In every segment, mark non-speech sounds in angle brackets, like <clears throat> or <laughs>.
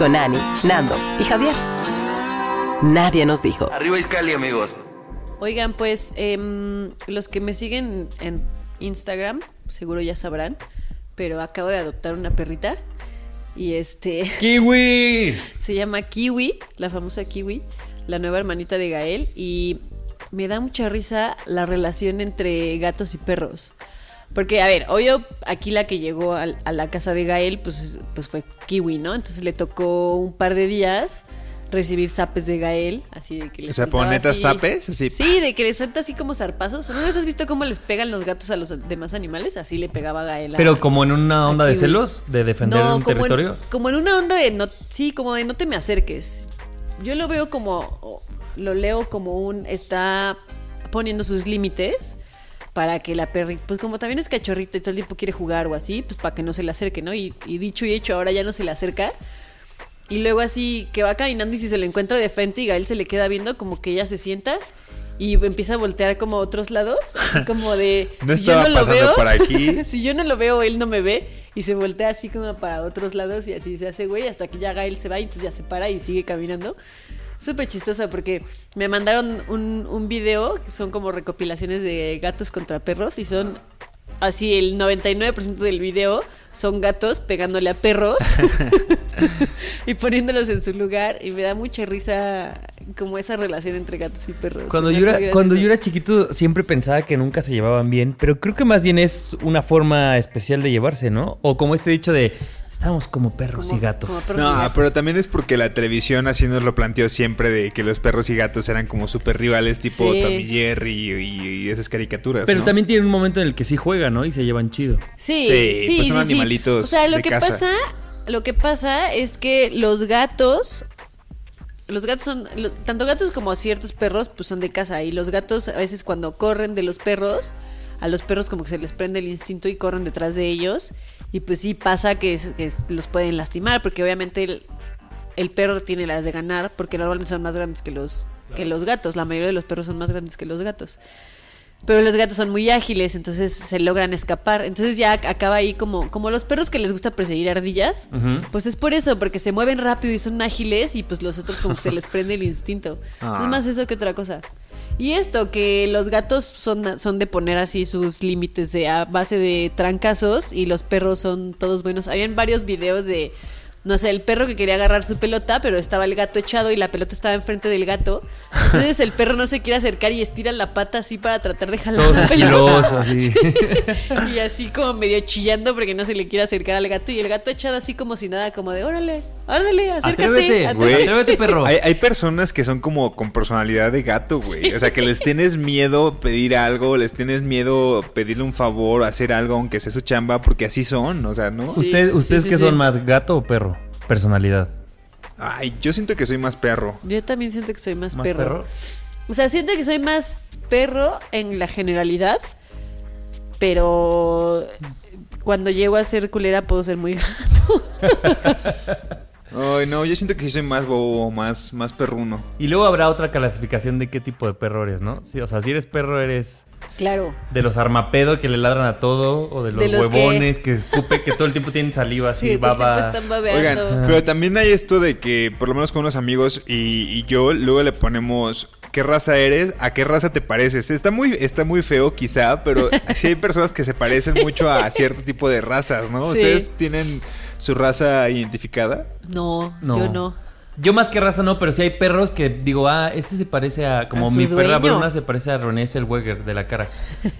Con Ani, Nando y Javier. Nadie nos dijo. Arriba Iscali, amigos. Oigan, pues em, los que me siguen en Instagram, seguro ya sabrán, pero acabo de adoptar una perrita y este <laughs> ¡Kiwi! se llama Kiwi, la famosa Kiwi, la nueva hermanita de Gael y me da mucha risa la relación entre gatos y perros. Porque, a ver, obvio, aquí la que llegó al- a, la casa de Gael, pues, es- pues fue Kiwi, ¿no? Entonces le tocó un par de días recibir zapes de Gael, así de que le O sea, ¿ponetas así- zapes? Así, Sí, de que le suelta así como zarpazos. ¿No has visto cómo les pegan los gatos a los demás animales? Así le pegaba Gael a- Pero como en una onda a de celos, de defender un como territorio. En, como en una onda de no, sí, como de no te me acerques. Yo lo veo como, lo leo como un está poniendo sus límites para que la perrita, pues como también es cachorrita y todo el tiempo quiere jugar o así, pues para que no se le acerque, ¿no? Y, y dicho y hecho, ahora ya no se le acerca. Y luego así que va caminando y si se lo encuentra de frente y Gael se le queda viendo como que ella se sienta y empieza a voltear como a otros lados, así <laughs> como de No si yo estaba no lo pasando veo, por aquí. <laughs> si yo no lo veo, él no me ve y se voltea así como para otros lados y así se hace güey hasta que ya Gael se va y entonces ya se para y sigue caminando. Súper chistosa porque me mandaron un, un video que son como recopilaciones de gatos contra perros y son así el 99% del video son gatos pegándole a perros <laughs> y poniéndolos en su lugar y me da mucha risa como esa relación entre gatos y perros. Cuando yo, era, cuando yo era chiquito siempre pensaba que nunca se llevaban bien, pero creo que más bien es una forma especial de llevarse, ¿no? O como este dicho de estamos como perros Como- y gatos. y No, gatos. pero también es porque la televisión así nos lo planteó siempre de que los perros y gatos eran como super rivales tipo Sí. Tom y Jerry y, y esas caricaturas. Pero ¿no? también tiene un momento en el que sí juegan, ¿no? Y se llevan chido. Sí, Sí, sí, pues son sí, sí. Animalitos O sea, lo de que casa. pasa, lo que pasa es que los gatos, los gatos son, los- tanto gatos como ciertos perros, pues son de casa y los gatos a veces cuando corren de los perros, a los perros como que se les prende el instinto y corren detrás de ellos y pues sí pasa que, es- que es- los pueden lastimar porque obviamente el, el perro tiene las de ganar porque normalmente son más grandes que los que los gatos, la mayoría de los perros son más grandes que los gatos. Pero los gatos son muy ágiles, entonces se logran escapar. Entonces ya acaba ahí como, como los perros que les gusta perseguir ardillas. Pues es por eso, porque se mueven rápido y son ágiles y pues los otros como que se les prende el instinto. Ah. Es más eso que otra cosa. Y esto, que los gatos son, son de poner así sus límites de a base de trancazos y los perros son todos buenos. Habían varios videos de, no sé, el perro que quería agarrar su pelota, pero estaba el gato echado y la pelota estaba enfrente del gato. Entonces el perro no se quiere acercar y estira la pata así para tratar de jalar Todos la pelota. sigilosos, así. <laughs> Y así como medio chillando porque no se le quiere acercar al gato. Y el gato echado así como si nada, como de órale, órale, acércate. Atrévete, atrévete". Güey, Atrévete, perro. Hay, hay personas que son como con personalidad de gato, güey. O sea, que les tienes miedo pedir algo, les tienes miedo pedirle un favor, hacer algo, aunque sea su chamba, porque así son, o sea, ¿no? Sí. ¿Usted, ¿Ustedes sí, qué sí. son más, gato o perro? Personalidad. Ay, yo siento que soy más perro. Yo también siento que soy más, ¿Más perro. perro? O sea, siento que soy más perro en la generalidad, pero cuando llego a ser culera puedo ser muy gato. <laughs> Ay, no, yo siento que sí soy más bobo, más, más perruno. Y luego habrá otra clasificación de qué tipo de perro eres, ¿no? Sí, o sea, si eres perro, eres Claro. de los armapedo que le ladran a todo, o de los, De los que- huevones que... escupe, que todo el tiempo tienen saliva así, Sí, baba. están babeando. Oigan, pero también hay esto de que, por lo menos con unos amigos y, y yo, luego le ponemos qué raza eres, a qué raza te pareces. Está muy, está muy feo quizá, pero sí hay personas que se parecen mucho a cierto tipo de razas, ¿no? Sí. Ustedes tienen su raza identificada? No, No. yo no. Yo más que raza no, pero sí hay perros que digo, ah, este se parece a. Como A mi perra dueño. Bruna se parece a René Zellweger de la cara.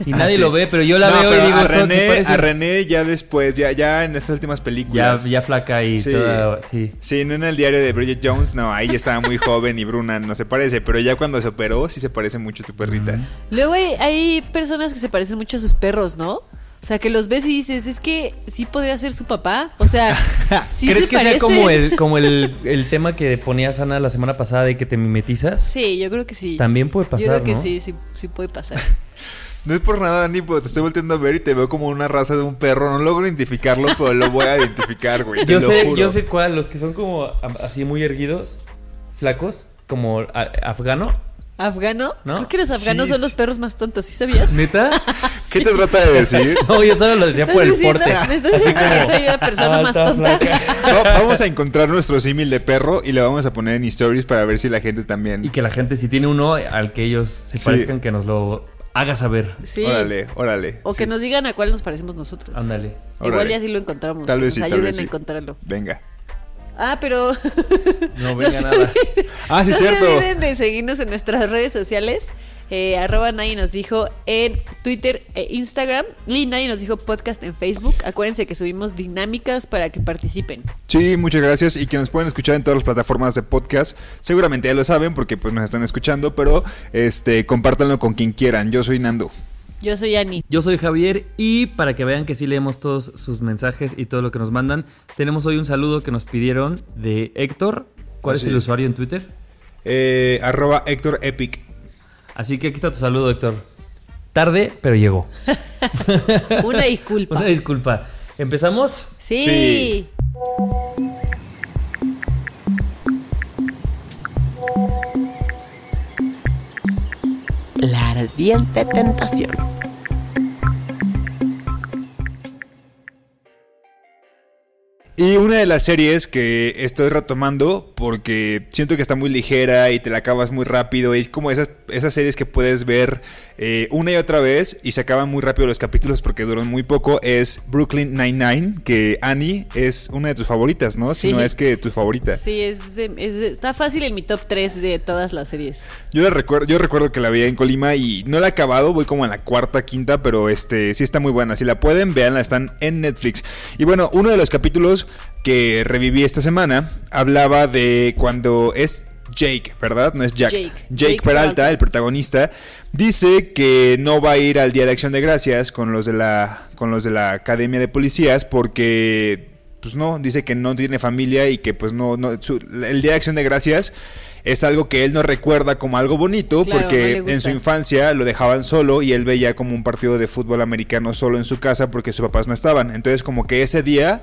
Y Ah, nadie sí. lo ve, pero yo la No, veo y digo, a "Son- se René, parecen". a René ya después, ya, ya en esas últimas películas. ya flaca y Sí. toda. Sí. Sí, no en el diario de Bridget Jones, no, ahí ya estaba muy joven y Bruna no se parece, pero ya cuando se operó sí se parece mucho a tu perrita. Luego hay, hay personas que se parecen mucho a sus perros, ¿no? O sea, que los ves y dices, es que sí podría ser su papá. O sea, <laughs> sí ¿Crees se que sea como el, como el, el tema que ponías Ana la semana pasada de que te mimetizas? Sí, yo creo que sí. También puede pasar, Yo creo que ¿no? sí, sí, sí puede pasar. <laughs> No es por nada, Dani, pero te estoy volteando a ver y te veo como una raza de un perro. No logro identificarlo, pero lo voy a identificar, güey. Yo lo sé, juro. yo sé cuál, los que son como así muy erguidos, flacos, como a- afgano. ¿Afgano? ¿No? Creo que los afganos Sí, son los sí. perros más tontos, ¿sí sabías? ¿Neta? <laughs> ¿Qué te trata de decir? <laughs> No, yo solo lo decía ¿Estás por el diciendo- porte. ¿Me estás diciendo que soy la persona más alta, tonta? No, vamos a encontrar nuestro símil de perro y lo vamos a poner en stories para ver si la gente también. Y que la gente, si tiene uno al que ellos se Sí. parezcan, que nos lo haga saber. Sí. Órale, órale. O que Sí. nos digan a cuál nos parecemos nosotros. Ándale. Igual ya así lo encontramos. Tal que vez nos sí, tal ayuden vez a sí. encontrarlo. Venga. Ah, pero No <laughs> venga nada. Ah, sí, no cierto. se olviden de seguirnos en nuestras redes sociales. Eh, arroba nadie nos dijo en Twitter e Instagram. Y nadie nos dijo podcast en Facebook. Acuérdense que subimos dinámicas para que participen. Sí, muchas gracias y que nos pueden escuchar en todas las plataformas de podcast. Seguramente ya lo saben porque pues nos están escuchando, pero este compártanlo con quien quieran. Yo soy Nando. Yo soy Ani. Yo soy Javier y para que vean que sí leemos todos sus mensajes y todo lo que nos mandan, tenemos hoy un saludo que nos pidieron de Héctor. ¿Cuál Así es el es. usuario en Twitter? Eh, arroba Héctor Epic. Así que aquí está tu saludo, Héctor. Tarde, pero llegó. <laughs> Una disculpa. <laughs> Una disculpa. ¿Empezamos? Sí. Sí. Ardiente tentación. Y una de las series que estoy retomando porque siento que está muy ligera y te la acabas muy rápido. Es como esas, esas series que puedes ver eh, una y otra vez y se acaban muy rápido los capítulos porque duran muy poco. Es Brooklyn Nine-Nine, que Annie es una de tus favoritas, ¿no? Si no es que tu favorita. Sí, es, de- es de- está fácil en mi top 3 de todas las series. Yo la recuerdo, yo recuerdo que la veía en Colima y no la he acabado, voy como en la cuarta, quinta, pero este sí está muy buena. Si la pueden, veanla, están en Netflix. Y bueno, uno de los capítulos que reviví esta semana hablaba de cuando es Jake, ¿verdad? No es Jack. Jake. Jake, Jake Peralta, Peralta. el protagonista, dice que no va a ir al Día de Acción de Gracias con los de la con los de la Academia de Policías porque pues no, dice que no tiene familia y que pues no, no su- el Día de Acción de Gracias es algo que él no recuerda como algo bonito Claro, porque no en su infancia lo dejaban solo y él veía como un partido de fútbol americano solo en su casa porque sus papás no estaban. Entonces como que ese día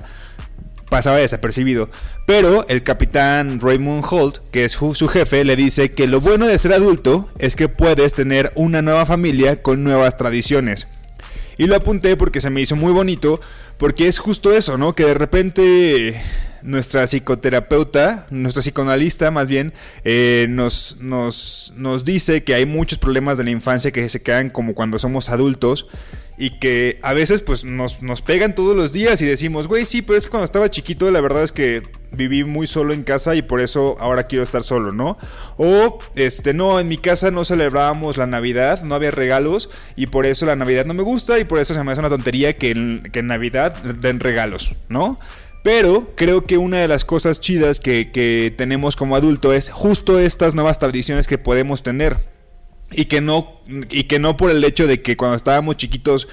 pasaba desapercibido. Pero el capitán Raymond Holt, que es su jefe, le dice que lo bueno de ser adulto es que puedes tener una nueva familia con nuevas tradiciones. Y lo apunté porque se me hizo muy bonito, porque es justo eso, ¿no? Que de repente nuestra psicoterapeuta, nuestra psicoanalista más bien, eh, nos, nos, nos dice que hay muchos problemas de la infancia que se quedan como cuando somos adultos y que a veces pues nos, nos pegan todos los días y decimos, güey, sí, pero es que cuando estaba chiquito la verdad es que viví muy solo en casa y por eso ahora quiero estar solo, ¿no? O, este, no, en mi casa no celebrábamos la Navidad, no había regalos y por eso la Navidad no me gusta y por eso se me hace una tontería que que en Navidad den regalos, ¿no? Pero creo que una de las cosas chidas que, que tenemos como adulto es justo estas nuevas tradiciones que podemos tener. Y que no y que no por el hecho de que cuando estábamos chiquitos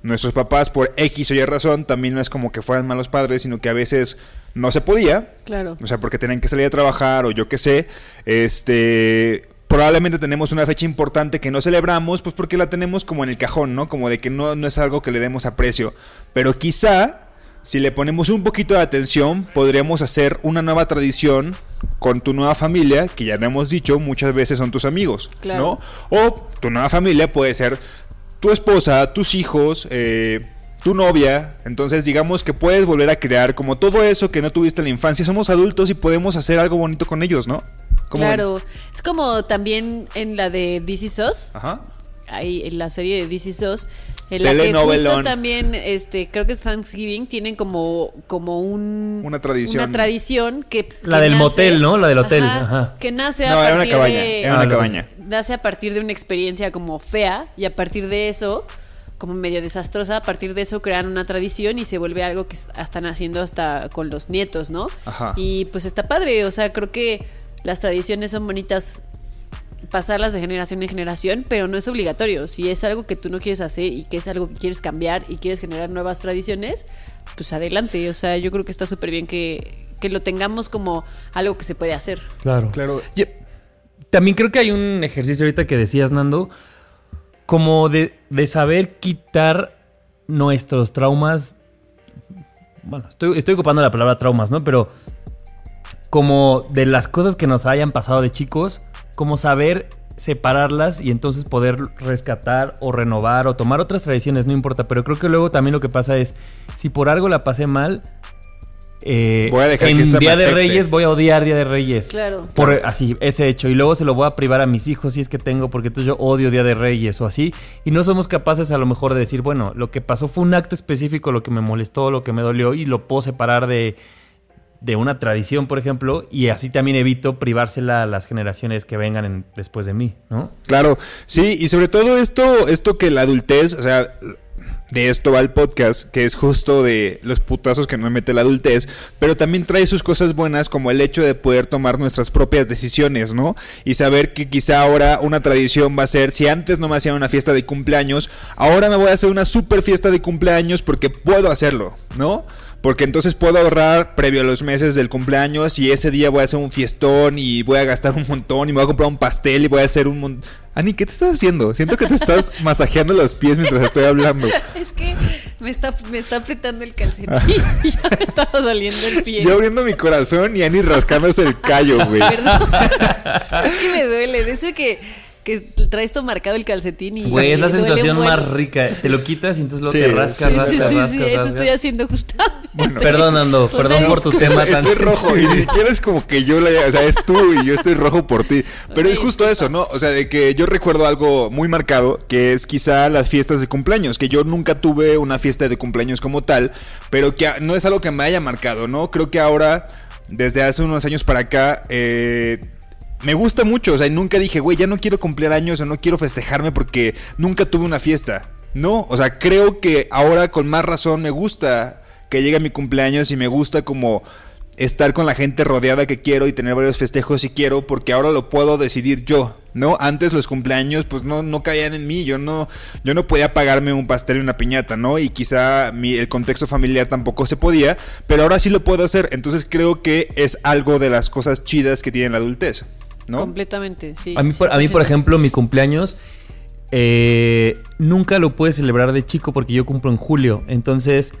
nuestros papás por X o Y razón también no es como que fueran malos padres sino que a veces no se podía. Claro. o sea porque tenían que salir a trabajar o yo qué sé. Este probablemente tenemos una fecha importante que no celebramos pues porque la tenemos como en el cajón no como de que no, no es algo que le demos aprecio. Pero quizá si le ponemos un poquito de atención, podríamos hacer una nueva tradición con tu nueva familia, que ya lo hemos dicho, muchas veces son tus amigos, Claro. ¿no? O tu nueva familia puede ser tu esposa, tus hijos, eh, tu novia. Entonces, digamos que puedes volver a crear como todo eso que no tuviste en la infancia. Somos adultos y podemos hacer algo bonito con ellos, ¿no? Como- Claro. Es como también en la de This Is Us, Ajá. Ahí en la serie de DC SOS, en la que justo también, este, creo que es Thanksgiving, tienen como, como un... Una tradición. Una tradición que... La que del motel, ¿no? La del hotel, ajá. Que nace a No, era una partir cabaña, de... era una Ah, cabaña. nace a partir de una experiencia como fea y a partir de eso, como medio desastrosa, a partir de eso crean una tradición y se vuelve algo que est- están haciendo hasta con los nietos, ¿no? Ajá. Y pues está padre, o sea, creo que las tradiciones son bonitas pasarlas de generación en generación, pero no es obligatorio. Si es algo que tú no quieres hacer y que es algo que quieres cambiar y quieres generar nuevas tradiciones, pues adelante. O sea, yo creo que está súper bien que, que lo tengamos como algo que se puede hacer. Claro. Claro. Yo- también creo que hay un ejercicio ahorita que decías, Nando, como de, de saber quitar nuestros traumas. Bueno, estoy, estoy ocupando la palabra traumas, ¿no? Pero como de las cosas que nos hayan pasado de chicos, como saber separarlas y entonces poder rescatar o renovar o tomar otras tradiciones, no importa. Pero creo que luego también lo que pasa es, si por algo la pasé mal, eh, Voy a dejar en Día de. Reyes voy a odiar Día de Reyes. Claro. Por así, ese hecho. Y luego se lo voy a privar a mis hijos si es que tengo, porque entonces yo odio Día de Reyes o así. Y no somos capaces a lo mejor de decir, bueno, lo que pasó fue un acto específico, lo que me molestó, lo que me dolió, y lo puedo separar de, de una tradición, por ejemplo, y así también evito privársela a las generaciones que vengan en- después de mí, ¿no? Claro, sí, y sobre todo esto, esto que la adultez, o sea, de esto va el podcast, que es justo de los putazos que nos mete la adultez, pero también trae sus cosas buenas como el hecho de poder tomar nuestras propias decisiones, ¿no? Y saber que quizá ahora una tradición va a ser, si antes no me hacían una fiesta de cumpleaños, ahora me voy a hacer una super fiesta de cumpleaños porque puedo hacerlo, ¿no? Porque entonces puedo ahorrar previo a los meses del cumpleaños y ese día voy a hacer un fiestón y voy a gastar un montón y me voy a comprar un pastel y voy a hacer un montón... Ani, ¿qué te estás haciendo? Siento que te estás <laughs> masajeando los pies mientras estoy hablando. Es que me está, me está apretando el calcetín y <laughs> ya me estaba doliendo el pie. Yo abriendo mi corazón y Ani rascándose el callo, güey. Perdón. <laughs> es que me duele. De eso que, que traes todo marcado el calcetín y. Güey, es la <laughs> sensación más rica. Te lo quitas y entonces luego Sí, te rascas, sí, Sí, rascas, sí, sí, rascas, sí, eso estoy haciendo justamente. Perdón, Nando, Una perdón por tu tema tan Estoy rojo y ni siquiera es como que yo le, o sea, es tú y yo estoy rojo por ti. Pero es justo eso, ¿no? O sea, de que yo recuerdo algo muy marcado, que es quizá las fiestas de cumpleaños, que yo nunca tuve una fiesta de cumpleaños como tal, pero que a- no es algo que me haya marcado, ¿no? Creo que ahora, desde hace unos años para acá, eh, me gusta mucho, o sea, nunca dije, güey, ya no quiero cumplir años o no quiero festejarme porque nunca tuve una fiesta. No, o sea, creo que ahora con más razón me gusta que llegue mi cumpleaños y me gusta como estar con la gente rodeada que quiero y tener varios festejos si quiero porque ahora lo puedo decidir yo, ¿no? Antes los cumpleaños pues no, no caían en mí, yo no, yo no podía pagarme un pastel y una piñata, ¿no? Y quizá mi, el contexto familiar tampoco se podía, pero ahora sí lo puedo hacer, entonces creo que es algo de las cosas chidas que tiene la adultez, ¿no? Completamente, sí. A mí, por, a mí, por 100%. ejemplo, mi cumpleaños eh, nunca lo pude celebrar de chico porque yo cumplo en julio. Entonces,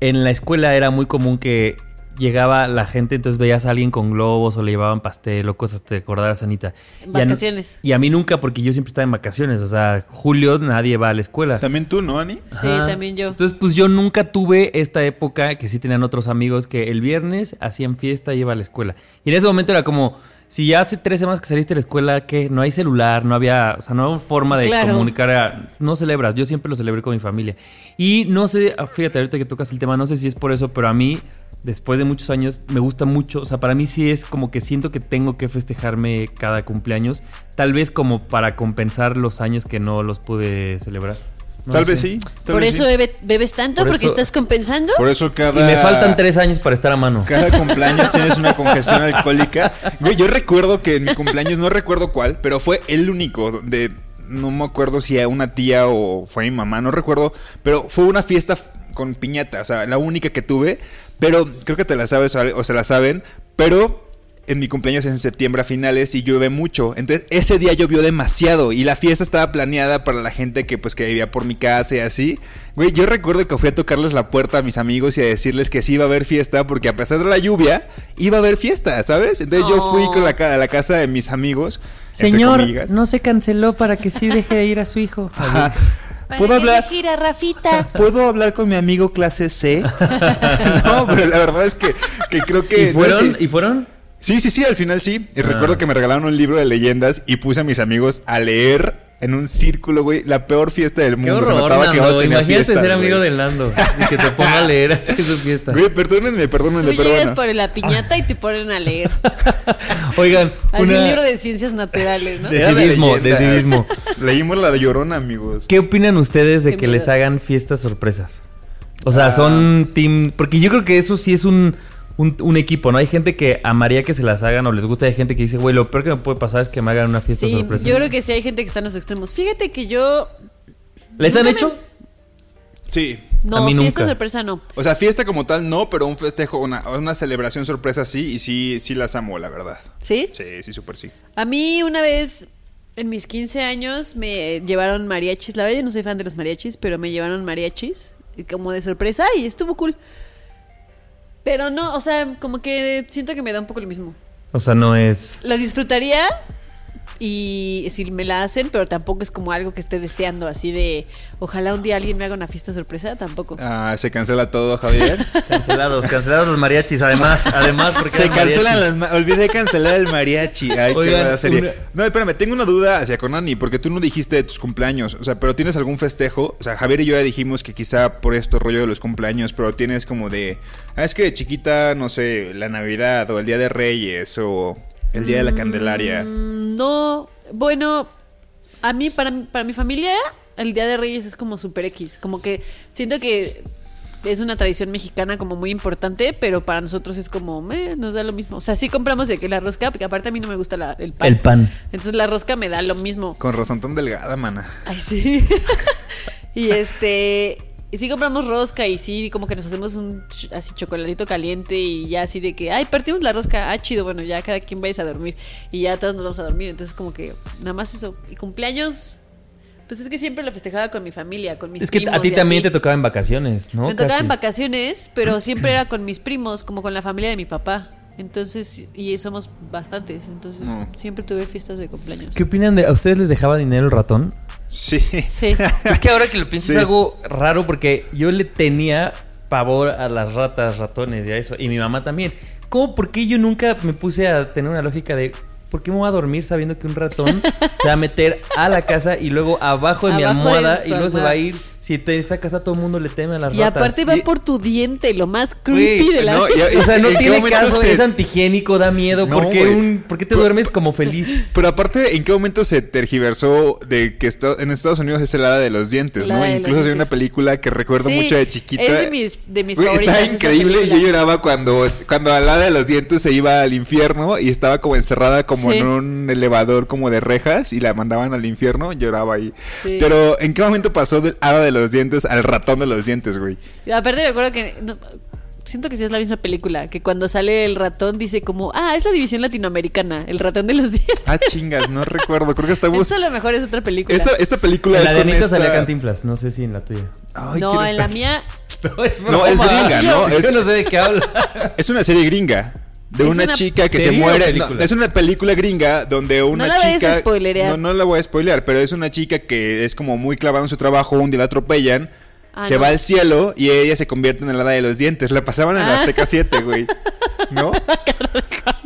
en la escuela era muy común que llegaba la gente, entonces veías a alguien con globos o le llevaban pastel o cosas, te acordarás, Anita. En Y a- vacaciones. Y a mí nunca, porque yo siempre estaba en vacaciones. O sea, julio nadie va a la escuela. También tú, ¿no, Ani? Sí, también yo. Entonces, pues yo nunca tuve esta época que sí tenían otros amigos que el viernes hacían fiesta y iba a la escuela. Y en ese momento era como, si ya hace tres semanas que saliste de la escuela, que no hay celular, no había, o sea, no había forma de Claro. comunicar, no celebras. Yo siempre lo celebré con mi familia. Y no sé, ah, fíjate, ahorita que tocas el tema, no sé si es por eso, pero a mí, después de muchos años, me gusta mucho. O sea, para mí sí es como que siento que tengo que festejarme cada cumpleaños. Tal vez como para compensar los años que no los pude celebrar. No tal vez sí. tal Por vez eso sí. bebe- bebes tanto, Por porque eso- estás compensando. Por eso cada... Y me faltan tres años para estar a mano. Cada cumpleaños tienes una congestión alcohólica. Güey, yo recuerdo que en mi cumpleaños, no recuerdo cuál, pero fue el único donde no me acuerdo si a una tía o fue mi mamá, no recuerdo, pero fue una fiesta con piñata, o sea, la única que tuve, pero creo que te la sabes o o se la saben, pero en mi cumpleaños es en septiembre a finales y llueve mucho. Entonces, ese día llovió demasiado y la fiesta estaba planeada para la gente que pues que vivía por mi casa y así. Güey, yo recuerdo que fui a tocarles la puerta a mis amigos y a decirles que sí iba a haber fiesta porque a pesar de la lluvia iba a haber fiesta, ¿sabes? Entonces yo fui con la, a la casa de mis amigos. entre comillas. se canceló para que sí deje de ir a su hijo. <laughs> Ajá. ¿Puedo hablar? se gira, Rafita. <laughs> ¿Puedo hablar con mi amigo clase C? <laughs> no, pero la verdad es que, que creo que... ¿Y fueron? no sé- ¿Y fueron? Sí, sí, sí, al final sí. Y Ah. recuerdo que me regalaron un libro de leyendas y puse a mis amigos a leer en un círculo, güey. La peor fiesta del Qué mundo. Se horror, notaba que no tenía Imagínate fiestas, ser amigo güey. de Nando y que te ponga a leer así su fiesta. Güey, perdónenme, perdónenme, Tú pero llegas bueno. por la piñata y te ponen a leer. <laughs> Oigan, Así una- un libro de ciencias naturales, ¿no? De Era civismo, de leyendas. civismo. <laughs> Leímos la llorona, amigos. ¿qué opinan ustedes de Qué que miedo. les hagan fiestas sorpresas? O sea, Ah. son team... Porque yo creo que eso sí es un, un, un equipo, ¿no? Hay gente que amaría que se las hagan o les gusta. Hay gente que dice, güey, lo peor que me puede pasar es que me hagan una fiesta Sí, sorpresa. yo creo que sí hay gente que está en los extremos. Fíjate que yo ¿Les han hecho? Sí. no, A mí fiesta nunca. sorpresa no. O sea, fiesta como tal no, pero un festejo, una, una celebración sorpresa sí, y sí, sí las amo, la verdad. ¿Sí? Sí, sí, súper sí. A mí una vez en mis 15 años me llevaron mariachis. La verdad yo no soy fan de los mariachis, pero me llevaron mariachis y como de sorpresa y estuvo cool. Pero no, o sea, como que siento que me da un poco lo mismo. O sea, no es... Lo disfrutaría y si me la hacen, pero tampoco es como algo que esté deseando, así de ojalá un día alguien me haga una fiesta sorpresa, tampoco. Ah, se cancela todo, Javier. <laughs> Cancelados, cancelados los mariachis, además, además porque Se cancelan mariachis. las... ma- Olvidé cancelar el mariachi. Ay, qué Oigan, mala serie. una- No, espérame, tengo una duda hacia Conani, porque tú no dijiste de tus cumpleaños. O sea, pero tienes algún festejo. O sea, Javier y yo ya dijimos que quizá por esto rollo de los cumpleaños, pero tienes como de... Ah, es que de chiquita, no sé, la Navidad o el Día de Reyes o el Día de la Candelaria. Mm, No, bueno, a mí, para, mi- para mi familia, el Día de Reyes es como super X. Como que siento que es una tradición mexicana como muy importante, pero para nosotros es como, eh, nos da lo mismo. O sea, sí compramos de que la rosca, porque aparte a mí no me gusta la- el pan. El pan. Entonces la rosca me da lo mismo. Con razón tan delgada, mana. Ay, sí. <laughs> y este. Y sí compramos rosca y sí, como que nos hacemos un ch- así chocolatito caliente y ya así de que, ay, partimos la rosca, ah, chido, bueno, ya cada quien vaya a dormir y ya todos nos vamos a dormir. Entonces, como que nada más eso. Y cumpleaños, pues es que siempre lo festejaba con mi familia, con mis Es que primos. a ti también así. te tocaba en vacaciones, ¿no? Me tocaba Casi. en vacaciones, pero <clears throat> siempre era con mis primos, como con la familia de mi papá. Entonces, y somos bastantes, entonces No. siempre tuve fiestas de cumpleaños. ¿Qué opinan de... ¿A ustedes les dejaba dinero el ratón? Sí. Sí. <laughs> Es que ahora que lo pienso Sí. es algo raro porque yo le tenía pavor a las ratas, ratones y a eso. Y mi mamá también. ¿Cómo? ¿Por qué yo nunca me puse a tener una lógica de ¿por qué me voy a dormir sabiendo que un ratón se va a meter a la casa y luego abajo de mi Abajo almohada y luego se va a ir? Si te esa casa todo el mundo le teme a las Y ratas. aparte va Y- por tu diente, lo más creepy de la no, vida. y- o sea, <laughs> no ¿En qué tiene caso, se- es antihigiénico, da miedo. No, ¿Por, qué güey. un- por qué te Pero- duermes como feliz? <laughs> Pero aparte, ¿en qué momento se tergiversó de que en Estados Unidos es el hada de los dientes, ¿no? Incluso hay una película que recuerdo Sí, mucho de chiquita. es de mis- de mis favoritas Está increíble y yo lloraba cuando, cuando al hada de los dientes se iba al infierno y estaba como encerrada como Sí. en un elevador como de rejas y la mandaban al infierno, lloraba ahí. Sí. Pero ¿en qué momento pasó del hada de los dientes al ratón de los dientes, güey? Aparte me acuerdo que no, siento que sí es la misma película, que cuando sale el ratón dice como, ah, es la división latinoamericana, el ratón de los <laughs> dientes. Ah, chingas, no recuerdo. Creo que estamos... Eso a lo mejor es otra película. Esta, esta película En es la de con Anita esta... salía Cantinflas, no sé si en la tuya. Ay, no, quiero- en la mía <laughs> No, es, No, es broma. gringa, ¿no? Yo Es- no sé de qué habla. <laughs> Es una serie gringa. De una, una chica que se muere. no, es una película gringa donde una la vayas chica. a. No, no la voy a spoilear, pero es una chica que es como muy clavada en su trabajo. Un día la atropellan. Ah, se no. va al cielo y ella se convierte en el hada de los dientes. La pasaban en la Ah. Azteca 7, güey. ¿No? <laughs>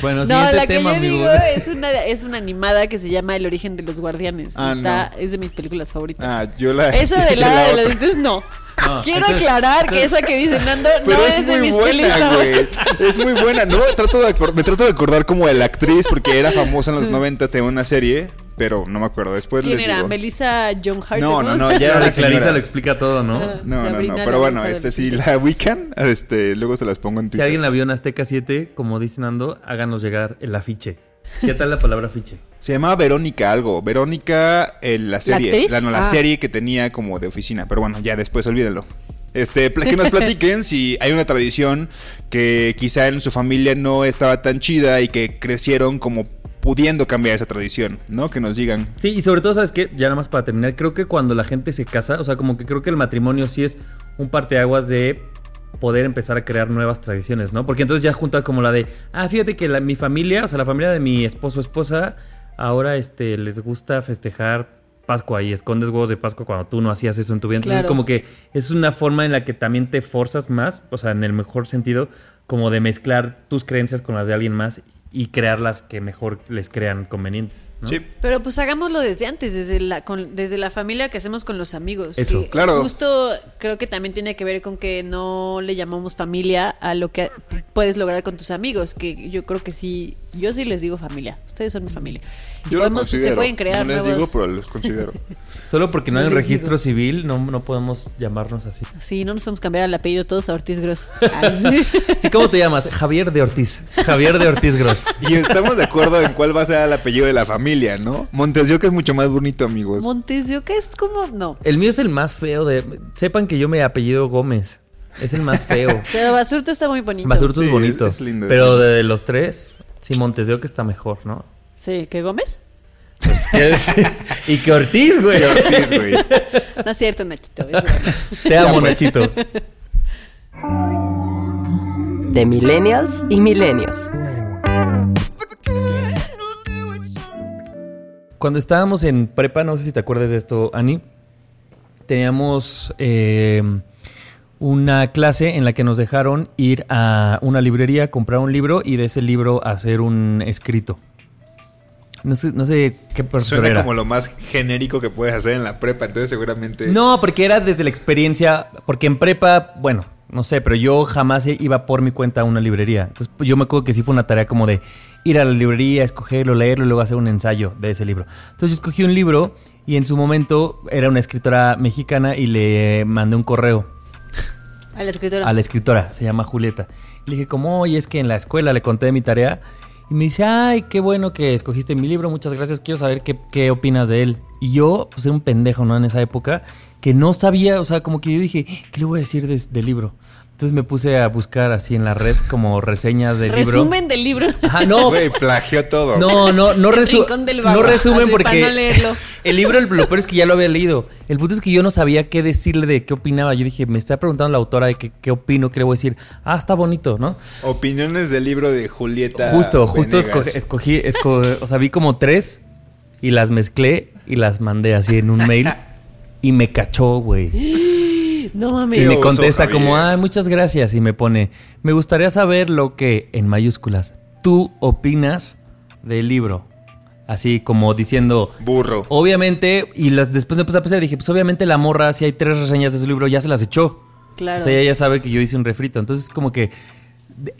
Bueno, No, siguiente la que tema, yo amigo. digo es una, es una animada que se llama El origen de los guardianes. Ah, Está, no. Es de mis películas favoritas. Ah, yo la. Esa <laughs> de la la de los dientes no. No, Quiero entonces- aclarar que esa que dice Nando <laughs> Pero no es, es, de muy mis pelis buena, güey. Es muy buena. No, trato de me trato de acordar como de la actriz porque era famosa en los 90 de una serie, pero no me acuerdo. Después ¿Quién les era? digo. Melissa John Hart. No, no, no, <laughs> Ya era la la Clarisa lo explica todo, ¿no? Ah. No, no, no. la Pero bueno, este, si la ubican, este, luego se las pongo en Si Twitter. alguien la vio en Azteca 7, como dice Nando, háganos llegar el afiche. ¿Qué tal la palabra afiche? Se llamaba Verónica algo. Verónica, eh, la serie. actriz? La, no, la Ah. serie que tenía como de oficina. Pero bueno, ya después olvídenlo. Este, que nos <laughs> platiquen si hay una tradición que quizá en su familia no estaba tan chida y que crecieron como pudiendo cambiar esa tradición, ¿no? Que nos digan. Sí, y sobre todo, ¿sabes qué? Ya nada más para terminar, creo que cuando la gente se casa, o sea, como que creo que el matrimonio sí es un parteaguas de poder empezar a crear nuevas tradiciones, ¿no? Porque entonces ya junta como la de, ah, fíjate que la- mi familia, o sea, la familia de mi esposo o esposa, ahora este, les gusta festejar Pascua y escondes huevos de Pascua cuando tú no hacías eso en tu vida. Entonces Claro. como que es una forma en la que también te forzas más, o sea, en el mejor sentido, como de mezclar tus creencias con las de alguien más y crear las que mejor les crean convenientes. ¿no? Sí. Pero pues hagámoslo desde antes, desde la, con- desde la familia que hacemos con los amigos. Eso. que Claro. Justo creo que también tiene que ver con que no le llamamos familia a lo que puedes lograr con tus amigos, que yo creo que sí, yo sí les digo familia, ustedes son mi familia. Y Yo lo podemos- se pueden crear No les nuevos... digo, pero los considero. <laughs> Solo porque no, No hay un les registro digo. civil no, no podemos llamarnos así. Sí, no nos podemos cambiar el apellido todos a Ortiz Gross. <laughs> Ah. Sí, ¿cómo te llamas? Javier de Ortiz. Javier de Ortiz Gross. <laughs> Y estamos de acuerdo en cuál va a ser el apellido de la familia, ¿no? Montes de Oca es mucho más bonito, amigos. Montes de Oca es como... No. El mío es el más feo de... Sepan que yo me apellido Gómez. Es el más feo. <laughs> Pero Basurto está muy bonito. Basurto Sí, es bonito. es lindo, pero de los tres, sí, Montes de Oca está mejor, ¿no? Sí, ¿qué Gómez? y que Ortiz, güey. Qué Ortiz, güey. No es cierto, Nachito. es. <laughs> Te amo, pues. Nachito. De Millennials y Milenios. Cuando estábamos en prepa, no sé si te acuerdas de esto, Ani, teníamos eh, una clase en la que nos dejaron ir a una librería, comprar un libro y de ese libro hacer un escrito. No sé, no sé qué profesor Suena como lo más genérico que puedes hacer en la prepa, entonces seguramente. No, porque era desde la experiencia, porque en prepa, bueno, no sé, pero yo jamás iba por mi cuenta a una librería. Entonces yo me acuerdo que sí fue una tarea como de ir a la librería, escogerlo, leerlo y luego hacer un ensayo de ese libro. Entonces yo escogí un libro y en su momento era una escritora mexicana y le mandé un correo A la escritora. a la escritora, se llama Julieta. Le dije como, oye, es que en la escuela le conté mi tarea y me dice, ay, qué bueno que escogiste mi libro, muchas gracias, quiero saber qué, qué opinas de él. Y yo, pues era un pendejo, ¿no? En esa época, que no sabía, o sea, como que yo dije, ¿qué le voy a decir de- del libro? Entonces me puse a buscar así en la red como reseñas del libro. Resumen del libro. Ajá, no, Güey, plagió todo. no, no, no, El resu- rincón del no resumen <laughs> porque para no leerlo. <laughs> el libro, el- lo peor es que ya lo había leído. El punto es que yo no sabía qué decirle de qué opinaba. Yo dije, me está preguntando la autora de qué, qué opino, qué le voy a decir. Ah, está bonito, ¿no? Opiniones del libro de Julieta. Justo, justo Venegas. esco- escogí, esco- o sea, vi como tres y las mezclé y las mandé así en un mail <laughs> y me cachó, güey. No Y mames. Qué me contesta como, ah, muchas gracias. Y me pone, me gustaría saber lo que, en mayúsculas, tú opinas del libro. Así como diciendo, Burro. obviamente, y las, después me puse a pensar, dije, pues obviamente la morra, si hay tres reseñas de su libro, ya se las echó. Claro. O sea, ella ya sabe que yo hice un refrito. Entonces, como que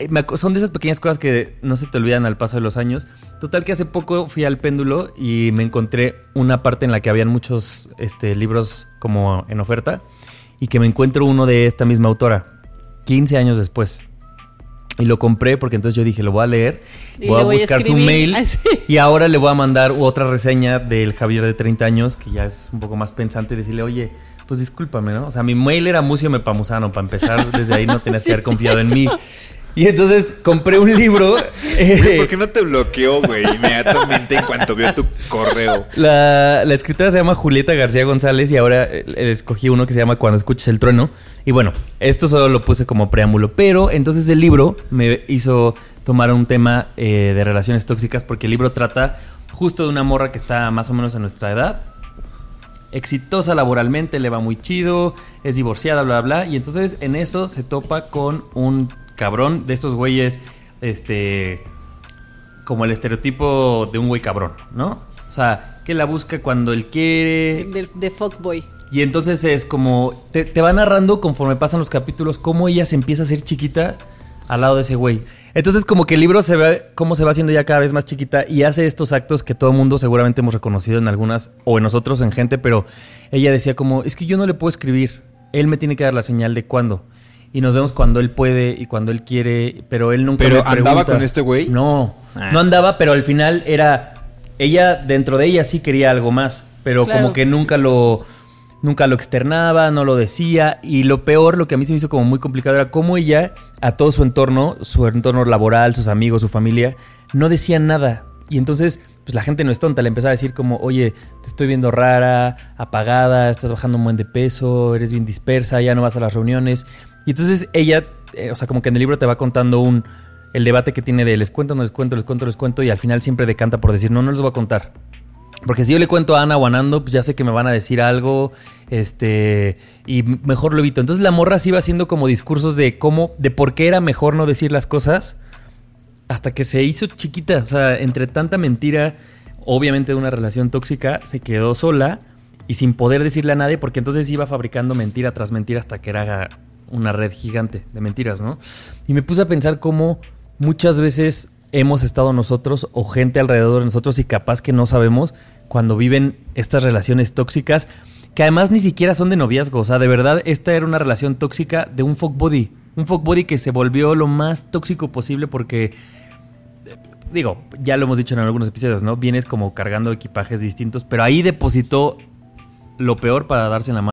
me son de esas pequeñas cosas que no se te olvidan al paso de los años. Total que hace poco fui al péndulo y me encontré una parte en la que habían muchos este, libros como en oferta y que me encuentro uno de esta misma autora, 15 años después. Y lo compré porque entonces yo dije, lo voy a leer, Y voy a buscar su mail <laughs> Así. y ahora le voy a mandar otra reseña del Javier de 30 años, que ya es un poco más pensante, y decirle, oye, pues discúlpame, ¿no? O sea, mi mail era Mucio Mepamusano, para empezar, desde ahí no tenías que <laughs> haber confiado en mí. Y entonces compré un libro. <laughs> eh, ¿por qué no te bloqueó, güey? Inmediatamente en cuanto vio tu correo. La, la escritora se llama Julieta García González y ahora eh, escogí uno que se llama Cuando escuches el trueno. Y bueno, esto solo lo puse como preámbulo. Pero entonces el libro me hizo tomar un tema eh, de relaciones tóxicas porque el libro trata justo de una morra que está más o menos a nuestra edad. Exitosa laboralmente, le va muy chido, es divorciada, bla, bla, bla. Y entonces en eso se topa con un cabrón de esos güeyes, este, como el estereotipo de un güey cabrón, ¿no? O sea, que la busca cuando él quiere. De, de fuckboy. Y entonces es como. Te, te va narrando conforme pasan los capítulos cómo ella se empieza a hacer chiquita al lado de ese güey. Entonces, como que el libro se ve cómo se va haciendo ya cada vez más chiquita y hace estos actos que todo el mundo seguramente hemos reconocido en algunas o en nosotros en gente, pero ella decía como: Es que yo no le puedo escribir. Él me tiene que dar la señal de cuándo. Y nos vemos cuando él puede y cuando él quiere, pero él nunca ¿Pero me andaba con este güey? No, Ah. no andaba, pero al final era ella dentro de ella sí quería algo más, pero Claro. como que nunca lo nunca lo externaba, no lo decía y lo peor, lo que a mí se me hizo como muy complicado era cómo ella a todo su entorno, su entorno laboral, sus amigos, su familia, no decían nada. Y entonces, pues la gente no es tonta, le empezaba a decir como, "Oye, te estoy viendo rara, apagada, estás bajando un buen de peso, eres bien dispersa, ya no vas a las reuniones." Y entonces ella, eh, o sea, como que en el libro te va contando un el debate que tiene de les cuento, no les cuento, les cuento, les cuento, y al final siempre decanta por decir, no, no les voy a contar. Porque si yo le cuento a Ana o pues ya sé que me van a decir algo, este, y mejor lo evito. Entonces la morra sí va haciendo como discursos de cómo, de por qué era mejor no decir las cosas, hasta que se hizo chiquita. O sea, entre tanta mentira, obviamente de una relación tóxica, se quedó sola y sin poder decirle a nadie, porque entonces iba fabricando mentira tras mentira hasta que era una red gigante de mentiras, ¿no? Y me puse a pensar cómo muchas veces hemos estado nosotros o gente alrededor de nosotros y capaz que no sabemos cuando viven estas relaciones tóxicas que además ni siquiera son de noviazgo, o sea, de verdad esta era una relación tóxica de un fuck body, un fuck body que se volvió lo más tóxico posible porque digo, ya lo hemos dicho en algunos episodios, ¿no? Vienes como cargando equipajes distintos, pero ahí depositó lo peor para darse en la mano.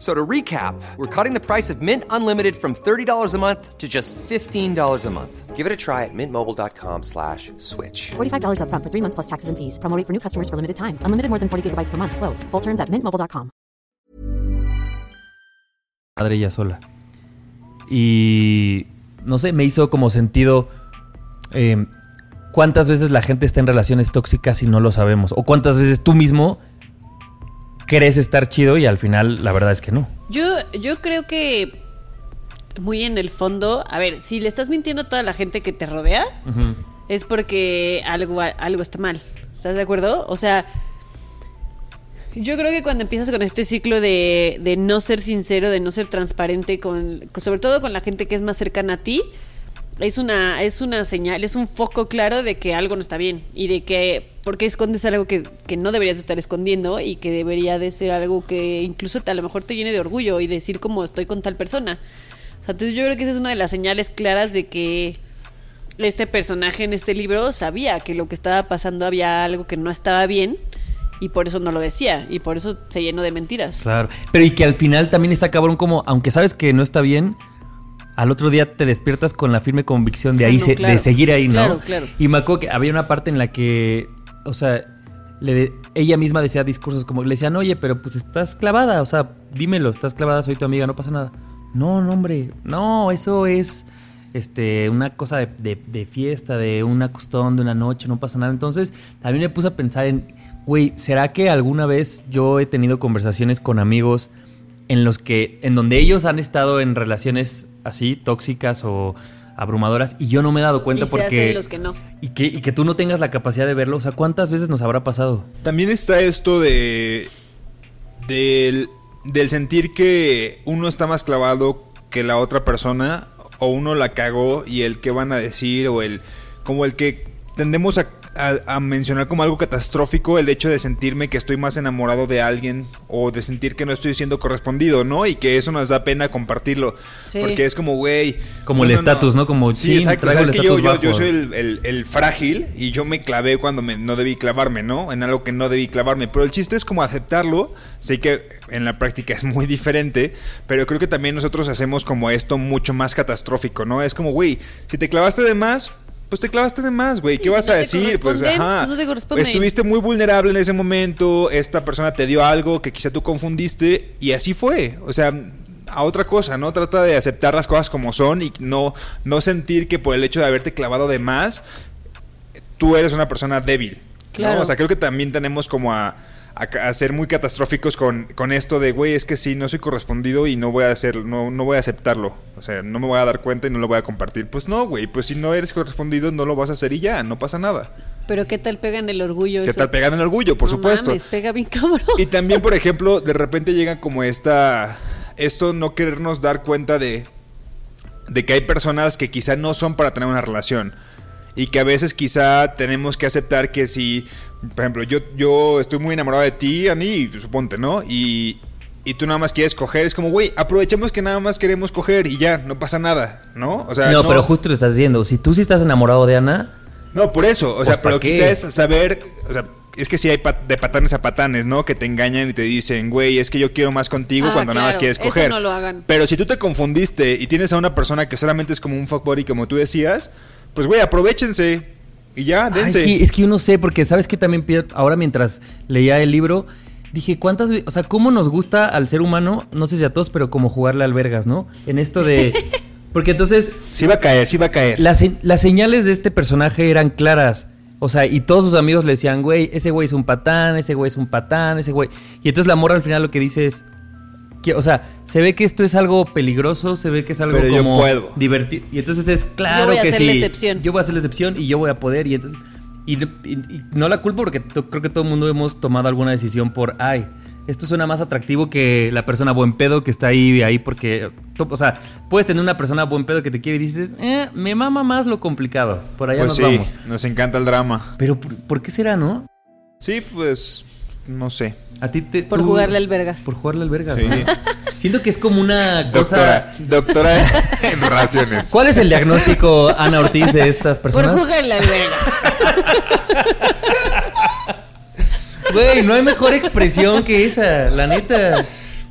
So to recap, we're cutting the price of Mint Unlimited from $30 a month to just $15 a month. Give it a try at mintmobile.com slash switch. $45 upfront for three months plus taxes and fees. Promo rate for new customers for limited time. Unlimited more than 40 gigabytes per month. Slows. Full terms at mintmobile.com. madre ella sola. Y no sé, me hizo como sentido eh, cuántas veces la gente está en relaciones tóxicas y no lo sabemos. O cuántas veces tú mismo crees estar chido y al final la verdad es que no. Yo, yo creo que muy en el fondo, a ver, si le estás mintiendo a toda la gente que te rodea, es porque algo, algo está mal. ¿Estás de acuerdo? O sea, yo creo que cuando empiezas con este ciclo de, de no ser sincero, de no ser transparente, con, con- sobre todo con la gente que es más cercana a ti, es una, es una señal, es un foco claro de que algo no está bien y de que por qué escondes algo que, que no deberías estar escondiendo y que debería de ser algo que incluso te- a lo mejor te llene de orgullo y decir como estoy con tal persona. O sea, entonces yo creo que esa es una de las señales claras de que este personaje en este libro sabía que lo que estaba pasando había algo que no estaba bien y por eso no lo decía y por eso se llenó de mentiras. Claro. Pero y que al final también está cabrón como, aunque sabes que no está bien, al otro día te despiertas con la firme convicción de Ah, ahí no, se- claro. de seguir ahí, ¿no? Claro, claro. Y me acuerdo que había una parte en la que, o sea, le de- ella misma decía discursos como le decían, oye, pero pues estás clavada, o sea, dímelo, estás clavada, soy tu amiga, no pasa nada. No, no, hombre, no, eso es este, una cosa de, de- de fiesta, de una costón, de una noche, no pasa nada. Entonces, también me puse a pensar en, güey, ¿será que alguna vez yo he tenido conversaciones con amigos en los que, en donde ellos han estado en relaciones así, tóxicas o abrumadoras, y yo no me he dado cuenta y se porque... hacen los que no. Y que, y que tú no tengas la capacidad de verlo. O sea, ¿cuántas veces nos habrá pasado? También está esto de. del, del sentir que uno está más clavado que la otra persona, o uno la cagó y el que van a decir, o el. como el que tendemos a, a- a mencionar como algo catastrófico el hecho de sentirme que estoy más enamorado de alguien, o de sentir que no estoy siendo correspondido, ¿no? Y que eso nos da pena compartirlo. Sí. Porque es como, güey. Como el estatus, ¿no? Como, Sí, exacto. O sea, es que yo, yo, yo soy el, el- el frágil y yo me clavé cuando me- no debí clavarme, ¿no? En algo que no debí clavarme. Pero el chiste es como aceptarlo. Sé que en la práctica es muy <laughs> diferente, pero creo que también nosotros hacemos como esto mucho más catastrófico, ¿no? Es como, güey, si te clavaste de más... Pues te clavaste de más, güey. ¿Qué si vas no a decir? Pues ajá. pues no te. Estuviste muy vulnerable en ese momento. Esta persona te dio algo que quizá tú confundiste. Y así fue. O sea, a otra cosa, ¿no? Trata de aceptar las cosas como son y no, no sentir que por el hecho de haberte clavado de más, tú eres una persona débil. ¿no? Claro. O sea, creo que también tenemos como a, a ser muy catastróficos con, con esto de, güey, es que sí, no soy correspondido y no voy a hacer, no, no voy a aceptarlo. O sea, no me voy a dar cuenta y no lo voy a compartir. Pues no, güey, pues si no eres correspondido, no lo vas a hacer y ya, no pasa nada. Pero qué tal pega en el orgullo ¿Qué eso? tal pegar en el orgullo? Por No supuesto. mames, pega bien cabrón. Y también, por ejemplo, de repente llega como esta. Esto no querernos dar cuenta de. De que hay personas que quizá no son para tener una relación. Y que a veces quizá tenemos que aceptar que si. Por ejemplo, yo, yo estoy muy enamorado de ti, Ani, suponte, ¿no? Y. Y tú nada más quieres coger, es como, güey, aprovechemos que nada más queremos coger y ya, no pasa nada, ¿no? O sea, no, pero justo lo estás diciendo. Si tú sí estás enamorado de Ana, no, por eso, o Pues, sea, ¿pa' pero qué? quizás es saber, o sea, es que sí hay pat- de patanes a patanes, ¿no? Que te engañan y te dicen, güey, es que yo quiero más contigo Ah, cuando nada más quieres eso coger. no lo hagan. Pero si tú te confundiste y tienes a una persona que solamente es como un fuckbody, como tú decías, pues, güey, aprovechense y ya, Ay, dense. es, que, es que yo no sé, porque sabes que también ahora mientras leía el libro, dije, ¿cuántas veces, o sea, cómo nos gusta al ser humano, no sé si a todos, pero como jugarle albergas, ¿no? En esto de, <laughs> Porque entonces Sí va a caer, sí va a caer. las, las señales de este personaje eran claras. O sea, y todos sus amigos le decían, güey, ese güey es un patán, ese güey es un patán, ese güey. Y entonces la morra al final lo que dice es. Que- o sea, se ve que esto es algo peligroso, se ve que es algo Pero yo como puedo. divertido. Y entonces es claro Yo voy a que hacer sí. la excepción. Yo voy a hacer la excepción y yo voy a poder. Y entonces. Y, y- y no la culpo porque to- creo que todo el mundo hemos tomado alguna decisión por, ay, esto suena más atractivo que la persona buen pedo que está ahí, ahí porque, o sea, puedes tener una persona buen pedo que te quiere y dices, eh, me mama más lo complicado. Por allá Pues nos sí, vamos. nos encanta el drama. Pero, ¿por, por qué será, no? Sí, pues no sé. A ti te... Por tú- jugarle al vergas. Por jugarle al vergas, Sí. ¿no? Siento que es como una cosa... Doctora, doctora en relaciones. ¿Cuál es el diagnóstico, Ana Ortiz, de estas Por personas? jugarle al vergas. Güey, no hay mejor expresión que esa, la neta.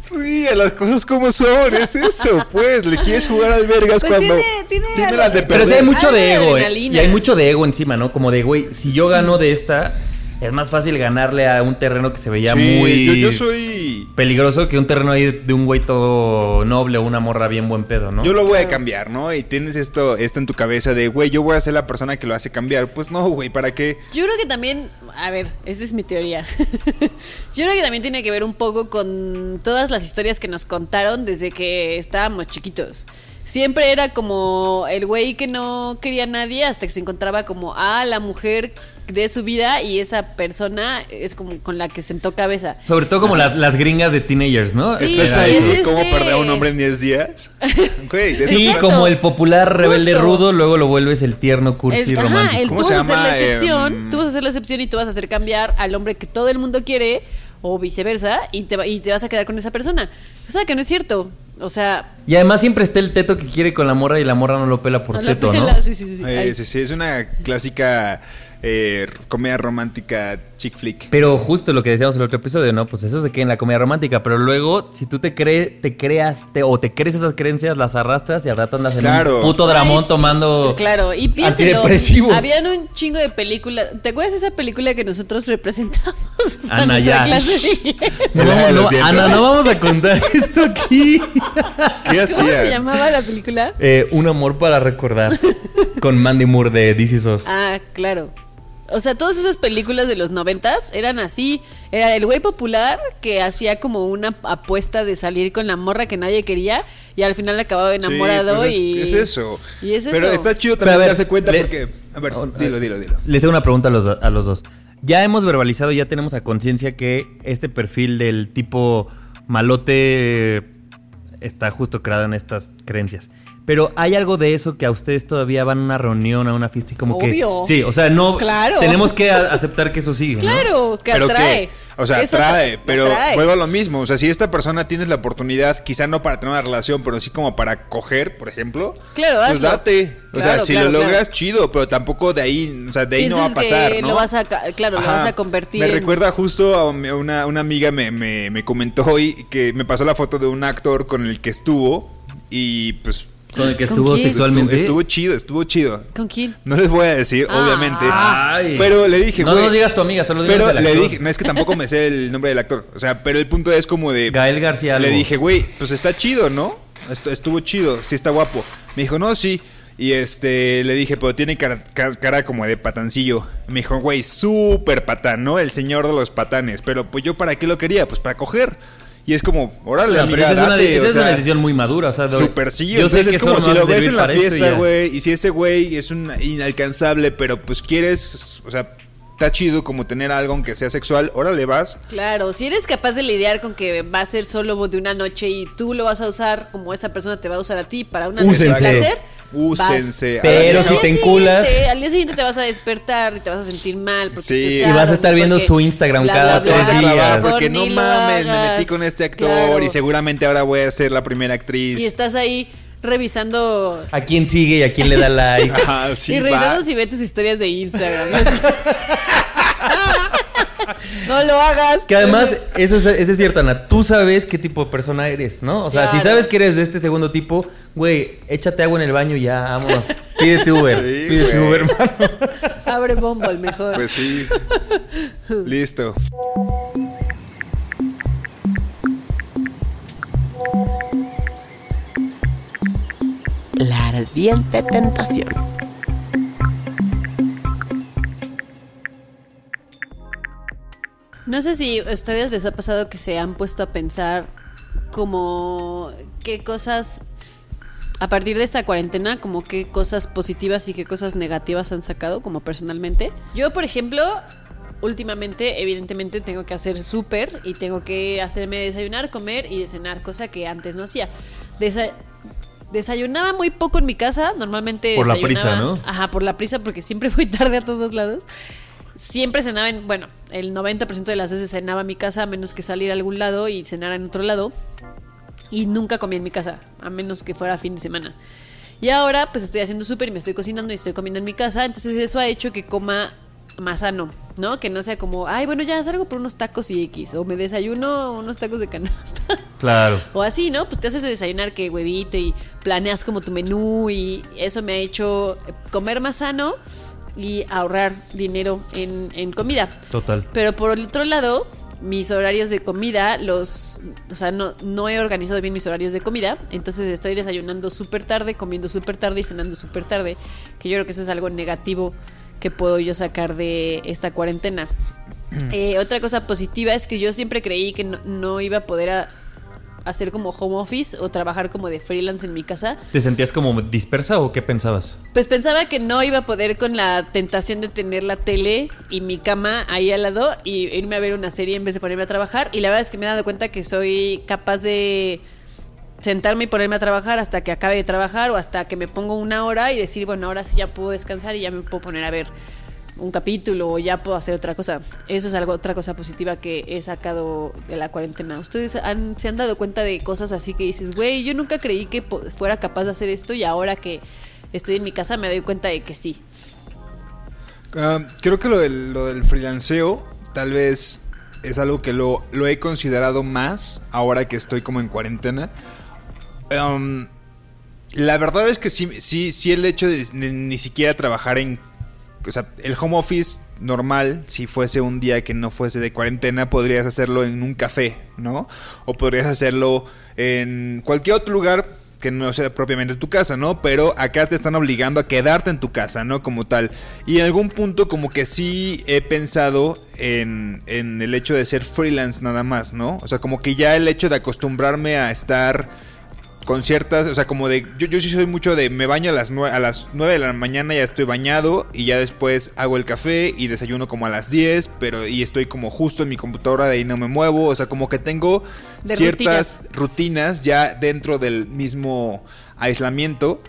Sí, a las cosas como son, es eso, pues. Le quieres jugar al vergas Pues cuando. tiene- tiene las de Pero sí hay mucho de ego, ¿eh? Y hay mucho de ego encima, ¿no? Como de, güey, si yo gano de esta, es más fácil ganarle a un terreno que se veía Sí, muy yo, yo soy. peligroso que un terreno ahí de un güey todo noble o una morra bien buen pedo, ¿no? Yo lo voy a cambiar, ¿no? Y tienes esto, esto en tu cabeza de, güey, yo voy a ser la persona que lo hace cambiar. Pues no, güey, ¿para qué? Yo creo que también, a ver, esa es mi teoría. <laughs> Yo creo que también tiene que ver un poco con todas las historias que nos contaron desde que estábamos chiquitos. Siempre era como el güey que no quería a nadie hasta que se encontraba como a la mujer de su vida y esa persona es como con la que sentó cabeza. Sobre todo como las, las gringas de teenagers, ¿no? Sí, es ¿Cómo este- perder a un hombre en 10 días? <laughs> De Sí, como el popular rebelde Justo. rudo, luego lo vuelves el tierno cursi El, ajá, romántico. el ¿Cómo tú se vas a hacer la excepción, Em, tú vas a hacer la excepción y tú vas a hacer cambiar al hombre que todo el mundo quiere o viceversa y te, va- y te vas a quedar con esa persona. O sea, que no es cierto. O sea, Y además siempre está el teto que quiere con la morra y la morra no lo pela por no teto, ¿no? sí, sí, sí. Eh, Ay. sí, sí, es una clásica eh, comedia romántica chick flick. Pero justo lo que decíamos en el otro episodio, ¿no? Pues eso se queda en la comedia romántica. Pero luego, si tú te crees, te creas, te- o te crees esas creencias, las arrastras y al rato andas en Claro. un puto dramón tomando. Claro, y piénselo. antidepresivos. Habían un chingo de películas. ¿Te acuerdas de esa película que nosotros representamos? <laughs> Ana, ya. clase de inglés? No. Ana, no vamos a contar <laughs> esto aquí. ¿Qué ¿Cómo hacía? se llamaba la película? Eh, un amor para recordar. Con Mandy Moore de This Is Us. Ah, claro. O sea, todas esas películas de los noventas eran así. Era el güey popular que hacía como una apuesta de salir con la morra que nadie quería y al final acababa enamorado Sí, pues es, y... es eso. Y es Pero eso. está chido también ver, darse cuenta le- porque. A ver, Oh, dilo, dilo, dilo. Les hago una pregunta a los, a los dos. Ya hemos verbalizado, ya tenemos a conciencia que este perfil del tipo malote está justo creado en estas creencias. Pero hay algo de eso que a ustedes todavía van a una reunión, a una fiesta y como Obvio. que... Sí, o sea, no... Claro. Tenemos que aceptar que eso sigue, ¿no? Claro, que pero atrae. que, o sea, Eso atrae, atra- pero atrae. vuelvo a lo mismo. O sea, si esta persona tienes la oportunidad, quizá no para tener una relación, pero sí como para coger, por ejemplo, Claro, pues hazlo. date. O sea, si claro, lo logras, claro. chido, pero tampoco de ahí, o sea, de ahí no va a pasar, que ¿no? lo vas a claro, lo vas a convertir Me en- recuerda justo a una, una amiga me, me, me comentó hoy que me pasó la foto de un actor con el que estuvo y pues Con el que ¿Con estuvo quién? sexualmente. estuvo, estuvo chido, estuvo chido. ¿Con quién? No les voy a decir, Ah. obviamente. Ay. Pero le dije, No güey. nos digas tu amiga, solo digas Pero el le actor. dije, no es que tampoco me sé el nombre del actor. O sea, pero el punto es como de. Gael García Le algo. dije, güey, pues está chido, ¿no? Estu- Estuvo chido, sí está guapo. Me dijo, no, sí. Y este, le dije, pero tiene cara, ca- cara como de patancillo. Me dijo, güey, súper patán, ¿no? El señor de los patanes. Pero pues yo, ¿para qué lo quería? Pues para coger. Y es como, órale, amiga, esa es, una, date, esa o es una sea, decisión muy madura. O sea, Super sí, yo sé entonces que es como si lo ves en la fiesta, güey, y si ese güey es un inalcanzable, pero pues quieres, o sea, está chido como tener algo aunque sea sexual, órale vas. Claro, si eres capaz de lidiar con que va a ser solo de una noche y tú lo vas a usar como esa persona te va a usar a ti para una noche de Úsense. placer, Úsense. vas. Pero si te enculas- Al día siguiente te vas a despertar y te vas a sentir mal. Porque Sí. Y vas a estar viendo su Instagram bla, cada bla, bla. tres días. porque no mames, me metí con este actor Claro. y seguramente ahora voy a ser la primera actriz. Y estás ahí revisando A quién sigue y a quién le da <laughs> like. Ajá, sí, y va. revisando <laughs> si ve tus historias de Instagram. <laughs> no lo hagas. Que además, eso es, eso es cierto, Ana. Tú sabes qué tipo de persona eres, ¿no? O sea, si sabes que eres de este segundo tipo, güey, échate agua en el baño y ya, vámonos. Pídete Uber. Sí, Pídete güey. Uber, hermano. Abre Bumble mejor. Pues sí. Listo. la ardiente tentación. No sé si a ustedes les ha pasado que se han puesto a pensar como qué cosas a partir de esta cuarentena, como qué cosas positivas y qué cosas negativas han sacado como personalmente. Yo, por ejemplo, últimamente evidentemente tengo que hacer súper y tengo que hacerme desayunar, comer y cenar, cosa que antes no hacía. Desa- desayunaba muy poco en mi casa, normalmente Por la prisa, ¿no? Ajá, por la prisa porque siempre <laughs> voy tarde a todos lados. Siempre cenaba en, bueno, el 90% de las veces cenaba en mi casa a menos que salir a algún lado y cenar en otro lado. Y nunca comía en mi casa, a menos que fuera fin de semana. Y ahora pues estoy haciendo súper y me estoy cocinando y estoy comiendo en mi casa, entonces eso ha hecho que coma más sano, ¿no? Que no sea como, ay, bueno, ya salgo por unos tacos y X, o me desayuno unos tacos de canasta. Claro. <laughs> O así, ¿no? Pues te haces de desayunar que huevito y planeas como tu menú y eso me ha hecho comer más sano y ahorrar dinero en, en comida. Total. Pero por el otro lado, mis horarios de comida, los. O sea, no, no he organizado bien mis horarios de comida. Entonces estoy desayunando súper tarde, comiendo súper tarde y cenando súper tarde. Que yo creo que eso es algo negativo que puedo yo sacar de esta cuarentena. Eh, otra cosa positiva es que yo siempre creí que no, no iba a poder a- hacer como home office o trabajar como de freelance en mi casa. ¿Te sentías como dispersa o qué pensabas? Pues pensaba que no iba a poder con la tentación de tener la tele y mi cama ahí al lado y irme a ver una serie en vez de ponerme a trabajar. Y la verdad es que me he dado cuenta que soy capaz de sentarme y ponerme a trabajar hasta que acabe de trabajar o hasta que me pongo una hora y decir, bueno, ahora sí ya puedo descansar y ya me puedo poner a ver un capítulo o ya puedo hacer otra cosa. Eso es algo otra cosa positiva que he sacado de la cuarentena. ¿Ustedes han, se han dado cuenta de cosas así que dices, güey, yo nunca creí que fuera capaz de hacer esto y ahora que estoy en mi casa me doy cuenta de que sí? Ah, creo que lo del, freelanceo tal vez es algo que lo, lo he considerado más ahora que estoy como en cuarentena. La verdad es que sí, sí, sí el hecho de ni, ni siquiera trabajar en... O sea, el home office normal, si fuese un día que no fuese de cuarentena, podrías hacerlo en un café, ¿no? O podrías hacerlo en cualquier otro lugar que no sea propiamente tu casa, ¿no? Pero acá te están obligando a quedarte en tu casa, ¿no? Como tal. Y en algún punto como que sí he pensado en, en el hecho de ser freelance nada más, ¿no? O sea, como que ya el hecho de acostumbrarme a estar con ciertas, o sea, como de, yo, yo sí soy mucho de, me baño a las, a las 9 de la mañana, ya estoy bañado y ya después hago el café y desayuno como a las 10, pero y estoy como justo en mi computadora, de ahí no me muevo, o sea, como que tengo De ciertas rutinas ya dentro del mismo aislamiento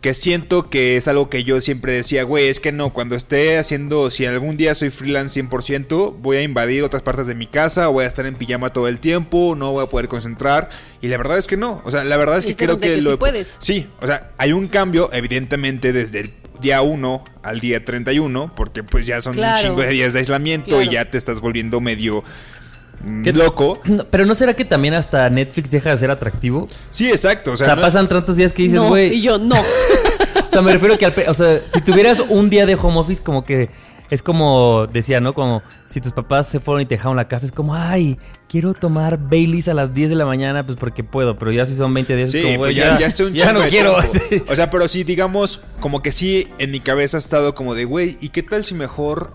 que siento que es algo que yo siempre decía, güey, es que no, cuando esté haciendo, si algún día soy freelance 100%, voy a invadir otras partes de mi casa, voy a estar en pijama todo el tiempo, no voy a poder concentrar. Y la verdad es que no, o sea, la verdad es que este creo que, que sí lo... puedes. Sí, o sea, hay un cambio, evidentemente, desde el día 1 al día 31, porque pues ya son Claro. un chingo de días de aislamiento y ya te estás volviendo medio ¿Qué- loco. No, pero ¿no será que también hasta Netflix deja de ser atractivo? Sí, exacto, o O sea, no- pasan tantos días que dices, no, güey. y yo no. <laughs> O sea, me refiero que al, pe- o sea, si tuvieras un día de home office, como que es como decía, ¿no? Como si tus papás se fueron y te dejaron la casa, es como, ay, quiero tomar Baileys a las 10 de la mañana, pues porque puedo, pero ya si son 20 días, Sí, es como, pues güey, ya, ya, ya estoy un ya no de quiero. <laughs> O sea, pero sí, digamos, como que sí, en mi cabeza ha estado como de, güey, ¿y qué tal si mejor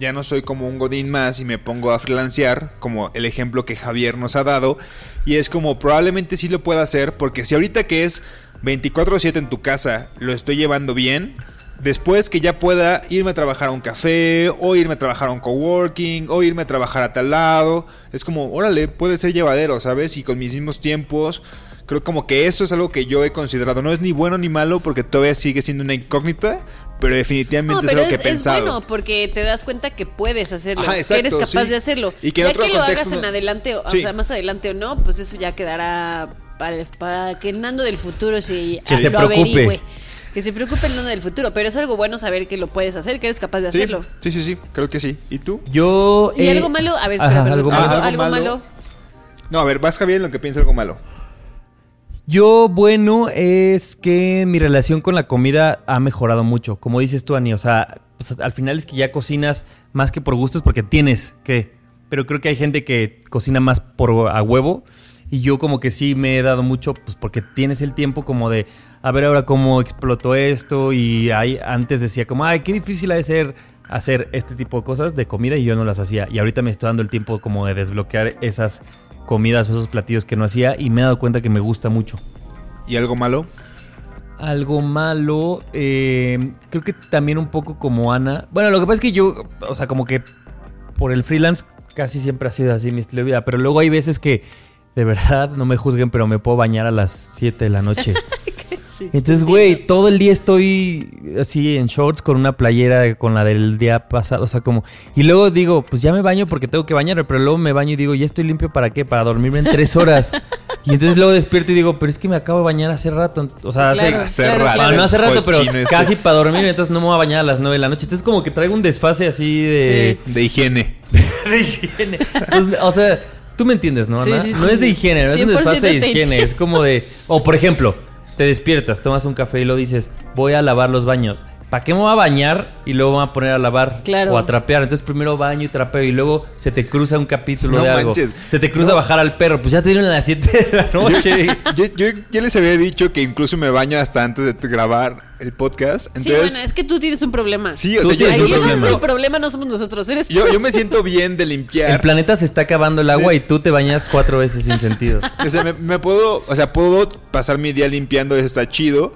ya no soy como un godín más y me pongo a freelancear, como el ejemplo que Javier nos ha dado? Y es como, probablemente sí lo pueda hacer, porque si ahorita que es 24/7 en tu casa lo estoy llevando bien, después que ya pueda irme a trabajar a un café, o irme a trabajar a un coworking, o irme a trabajar a tal lado, es como, órale, puede ser llevadero, ¿sabes? Y con mis mismos tiempos, creo como que eso es algo que yo he considerado. No es ni bueno ni malo porque todavía sigue siendo una incógnita, pero definitivamente No, es pero algo es, que he es pensado. bueno porque te das cuenta que puedes hacerlo, Ajá, que exacto, eres capaz sí. de hacerlo. Y que ya otro que lo hagas en adelante, o, sea, más adelante o no, pues eso ya quedará para, para que Nando del futuro se, Que se lo preocupe. averigüe. Que se preocupe el Nando del futuro, pero es algo bueno saber que lo puedes hacer, que eres capaz de Sí, hacerlo. sí, sí, sí, creo que sí. ¿Y tú? Yo. ¿Y eh, algo malo? A ver, espera, espera, algo algo, malo. Ah, algo algo malo. malo. No, a ver, vas Javier en lo que piensa algo malo. Yo, bueno, es que mi relación con la comida ha mejorado mucho. Como dices tú, Ani, o sea, pues, al final es que ya cocinas más que por gustos porque tienes que. Pero creo que hay gente que cocina más por a huevo. Y yo como que sí me he dado mucho, pues porque tienes el tiempo como de, a ver ahora cómo explotó esto y ahí antes decía como, ay, qué difícil ha de ser hacer este tipo de cosas de comida y yo no las hacía. Y ahorita me estoy dando el tiempo como de desbloquear esas comidas o esos platillos que no hacía y me he dado cuenta que me gusta mucho. ¿Y algo malo? Algo malo, eh, creo que también un poco como Ana. Bueno, lo que pasa es que yo, o sea, como que por el freelance casi siempre ha sido así mi estilo de vida, pero luego hay veces que, de verdad, no me juzguen, pero me puedo bañar a las 7 de la noche. <laughs> Sí, Entonces, güey, todo el día estoy así en shorts con una playera con la del día pasado, o sea, como... Y luego digo, pues ya me baño porque tengo que bañarme, pero luego me baño y digo, ya estoy limpio para qué, para dormirme en tres horas. <laughs> y entonces luego despierto y digo, pero es que me acabo de bañar hace rato, o sea, hace... Claro, Hace claro, rato. claro. Bueno, no hace rato, pero este. casi para dormir, entonces no me voy a bañar a las 9 de la noche. Entonces como que traigo un desfase así de... De higiene. <laughs> de higiene. O sea, tú me entiendes, ¿no? Sí, Ana? sí, no sí. es de higiene, no es un 100% desfase de higiene. Es como de. O por ejemplo, te despiertas, tomas un café y lo dices, voy a lavar los baños. ¿Para qué me voy a bañar y luego me voy a poner a lavar Claro. o a trapear? Entonces primero baño y trapeo y luego se te cruza un capítulo No de algo. manches. Se te cruza bajar al perro. Pues ya te dieron a las 7 de la noche. <laughs> Yo, yo ya les había dicho que incluso me baño hasta antes de grabar el podcast. Sí, bueno, es que tú tienes un problema. sí, o Tú sea, yo, Ahí yo es el problema, no somos nosotros, eres tú. yo, yo me siento bien de limpiar. El planeta se está acabando el agua y tú te bañas cuatro veces sin sentido. <laughs> O sea, me, me puedo, o sea, puedo pasar mi día limpiando, eso está chido.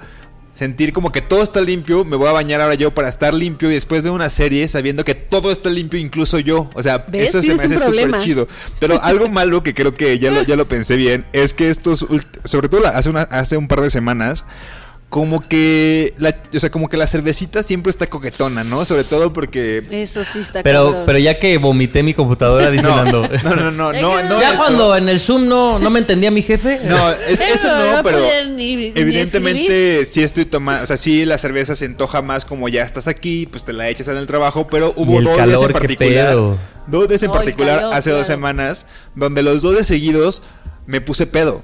Sentir como que todo está limpio, me voy a bañar ahora yo para estar limpio y después ver una serie sabiendo que todo está limpio, incluso yo. O sea, ¿Ves? eso se me hace súper chido. Pero algo malo que creo que ya lo, ya lo pensé bien es que estos, sobre todo hace, una, hace un par de semanas, como que, la, o sea, como que la cervecita siempre está coquetona, ¿no? Sobre todo porque... Eso sí está Pero, cabrón. pero ya que vomité mi computadora, dice <laughs> No, Nando. no, no, no, Ya no, ya eso. cuando en el Zoom no, no me entendía mi jefe. No, es, Pero eso no, no pero ni- ni evidentemente sí estoy tomando, o sea, sí la cerveza se antoja más como ya estás aquí, pues te la echas en el trabajo, pero hubo dos días en particular, dos días en particular calor, hace dos semanas donde los dos de seguidos me puse pedo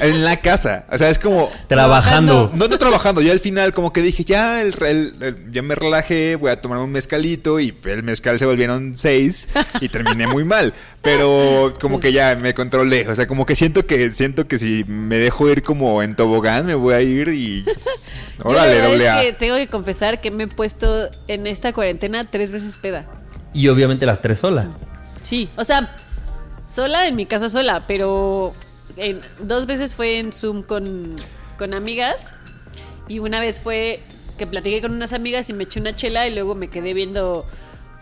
en la casa, o sea, es como Trabajando. no, no trabajando, ya al final como que dije, ya, el, el- el- ya me relajé, voy a tomar un mezcalito y el mezcal se volvieron seis y terminé muy mal, pero como que ya me controlé, o sea, como que siento que siento que si me dejo ir como en tobogán me voy a ir y Yo la órale, doble es que tengo que confesar que me he puesto en esta cuarentena tres veces peda. Y obviamente las tres sola. Sí, o sea, sola en mi casa sola, pero en- dos veces fue en Zoom con, con amigas y una vez fue que platiqué con unas amigas y me eché una chela y luego me quedé viendo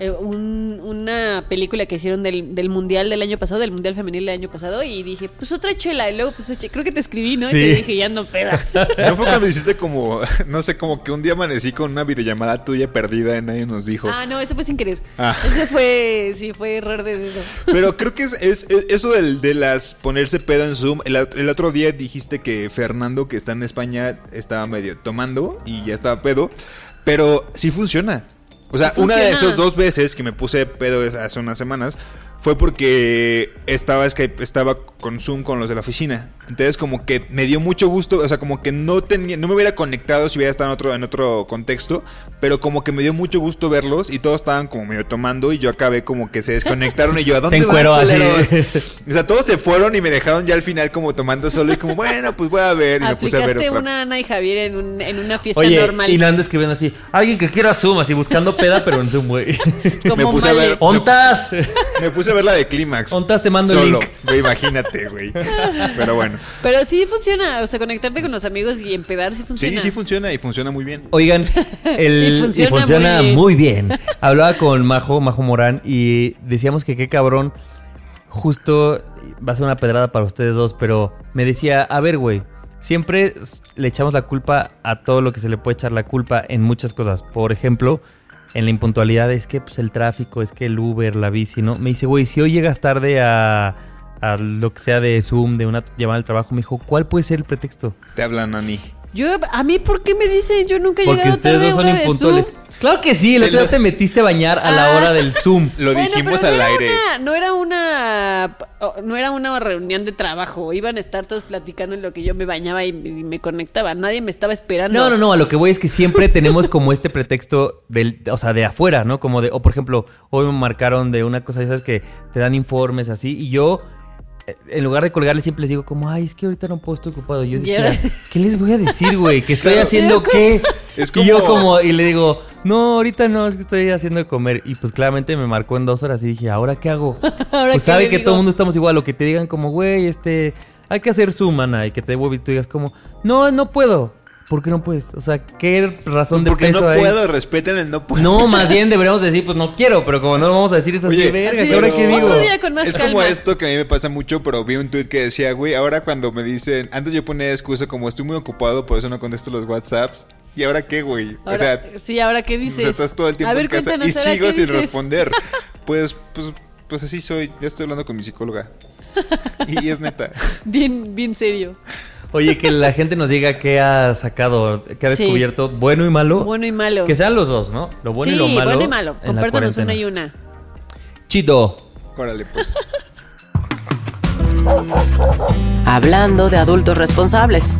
eh, un- una película que hicieron del, del mundial del año pasado, del mundial femenil del año pasado y dije, pues otra chela y luego pues eché- creo que te escribí, ¿no? Sí. Y te dije, ya no peda. <laughs> ¿No fue cuando hiciste como, <laughs> no sé, como que un día amanecí con una videollamada tuya perdida y nadie nos dijo? ah, no, eso fue sin querer. Ah. Ese fue, sí, fue error de dedo. Pero creo que es, es- es- eso del, de las ponerse pedo en Zoom. El, el otro día dijiste que Fernando, que está en España, estaba medio tomando y ya estaba pedo. Pero sí funciona. O sea, una de esas dos veces que me puse pedo hace unas semanas fue porque estaba Skype, estaba con Zoom con los de la oficina. Entonces como que me dio mucho gusto, o sea, como que no tenía, no me hubiera conectado si hubiera estado en otro, en otro contexto, pero como que me dio mucho gusto verlos y todos estaban como medio tomando y yo acabé como que se desconectaron y yo, ¿a <laughs> dónde Se van, así. culeros?" <laughs> O sea, todos se fueron y me dejaron ya al final como tomando solo y como, bueno, pues voy a ver y me puse a ver una Ana y Javier en, un- en una fiesta Oye, normal. y Nando escribiendo así, alguien que quiera Zoom, así buscando peda, pero en Zoom, güey. <laughs> Me puse a Male. ver- ¡Ontas! Me puse a ver la de Clímax. Ontas, te mando el Solo, link. güey, imagínate, güey. Pero bueno. Pero sí funciona, o sea, conectarte con los amigos y empedar sí Sí, funciona. sí funciona y funciona muy bien. Oigan, <laughs> el, Y y funciona funciona, muy muy, bien. bien. <laughs> Hablaba con Majo, Majo Morán, y decíamos que qué cabrón, justo va a ser una pedrada para ustedes dos, pero me decía, a ver, güey, siempre le echamos la culpa a todo lo que se le puede echar la culpa en muchas cosas. Por ejemplo, en la impuntualidad es que pues, el tráfico, es que el Uber, la bici, ¿no? Me dice, güey, si hoy llegas tarde a, a lo que sea de Zoom, de una llamada al trabajo, me dijo, ¿cuál puede ser el pretexto? Te hablan, Nani. Yo, a mí, ¿por qué me dicen? Yo nunca he Porque llegado ustedes tarde dos a son una de impuntuales. Zoom. Claro que sí, Te otro día lo- te metiste a bañar a la Ah. hora del Zoom. Lo Bueno, dijimos pero al no era aire. una- no era una oh, no era una reunión de trabajo. Iban a estar todos platicando en lo que yo me bañaba y, y me conectaba. Nadie me estaba esperando. No, no, no, a lo que voy es que siempre tenemos como este pretexto del, o sea, de afuera, ¿no? Como de, o por ejemplo, hoy me marcaron de una cosa, ya sabes que te dan informes así, y yo en lugar de colgarle siempre les digo como, ay, es que ahorita no puedo, estoy ocupado. Yo decía, ahora- ¿qué les voy a decir, güey? ¿Que estoy <laughs> Claro. haciendo qué? Es Y yo como- como, y le digo, no, ahorita no, es que estoy haciendo de comer. Y pues claramente me marcó en dos horas y dije, ¿ahora qué hago? <laughs> ¿Ahora pues qué sabe que digo? todo el mundo estamos igual, o que te digan como, güey, este, hay que hacer Zoom, mana, y que te vuelva y tú digas como, no, no puedo. ¿Por qué no puedes? O sea, ¿qué razón de Porque peso no hay? puedo, respeten el no puedo. No, <laughs> más bien deberíamos decir, pues no quiero, pero como no lo vamos a decir es así, Oye, verga, Así, ¿qué ahora qué digo? Otro día con más es calma. como esto que a mí me pasa mucho, pero vi un tweet que decía, güey, ahora cuando me dicen, antes yo ponía excusa como estoy muy ocupado, por eso no contesto los WhatsApps. ¿Y ahora qué, güey? Ahora- o sea, sí, ahora qué o dices. sea, estás todo el tiempo a ver, en casa y sigo sin dices. responder. <laughs> Pues, pues, pues así soy. Ya estoy hablando con mi psicóloga. <laughs> Y es neta. Bien, bien serio. Oye, que la gente nos diga qué ha sacado, qué ha Sí. descubierto, bueno y malo. Bueno y malo. Que sean los dos, ¿no? Lo bueno sí, y lo malo. bueno y malo. Compártanos una y una. Chido. Órale, pues. Hablando de adultos responsables.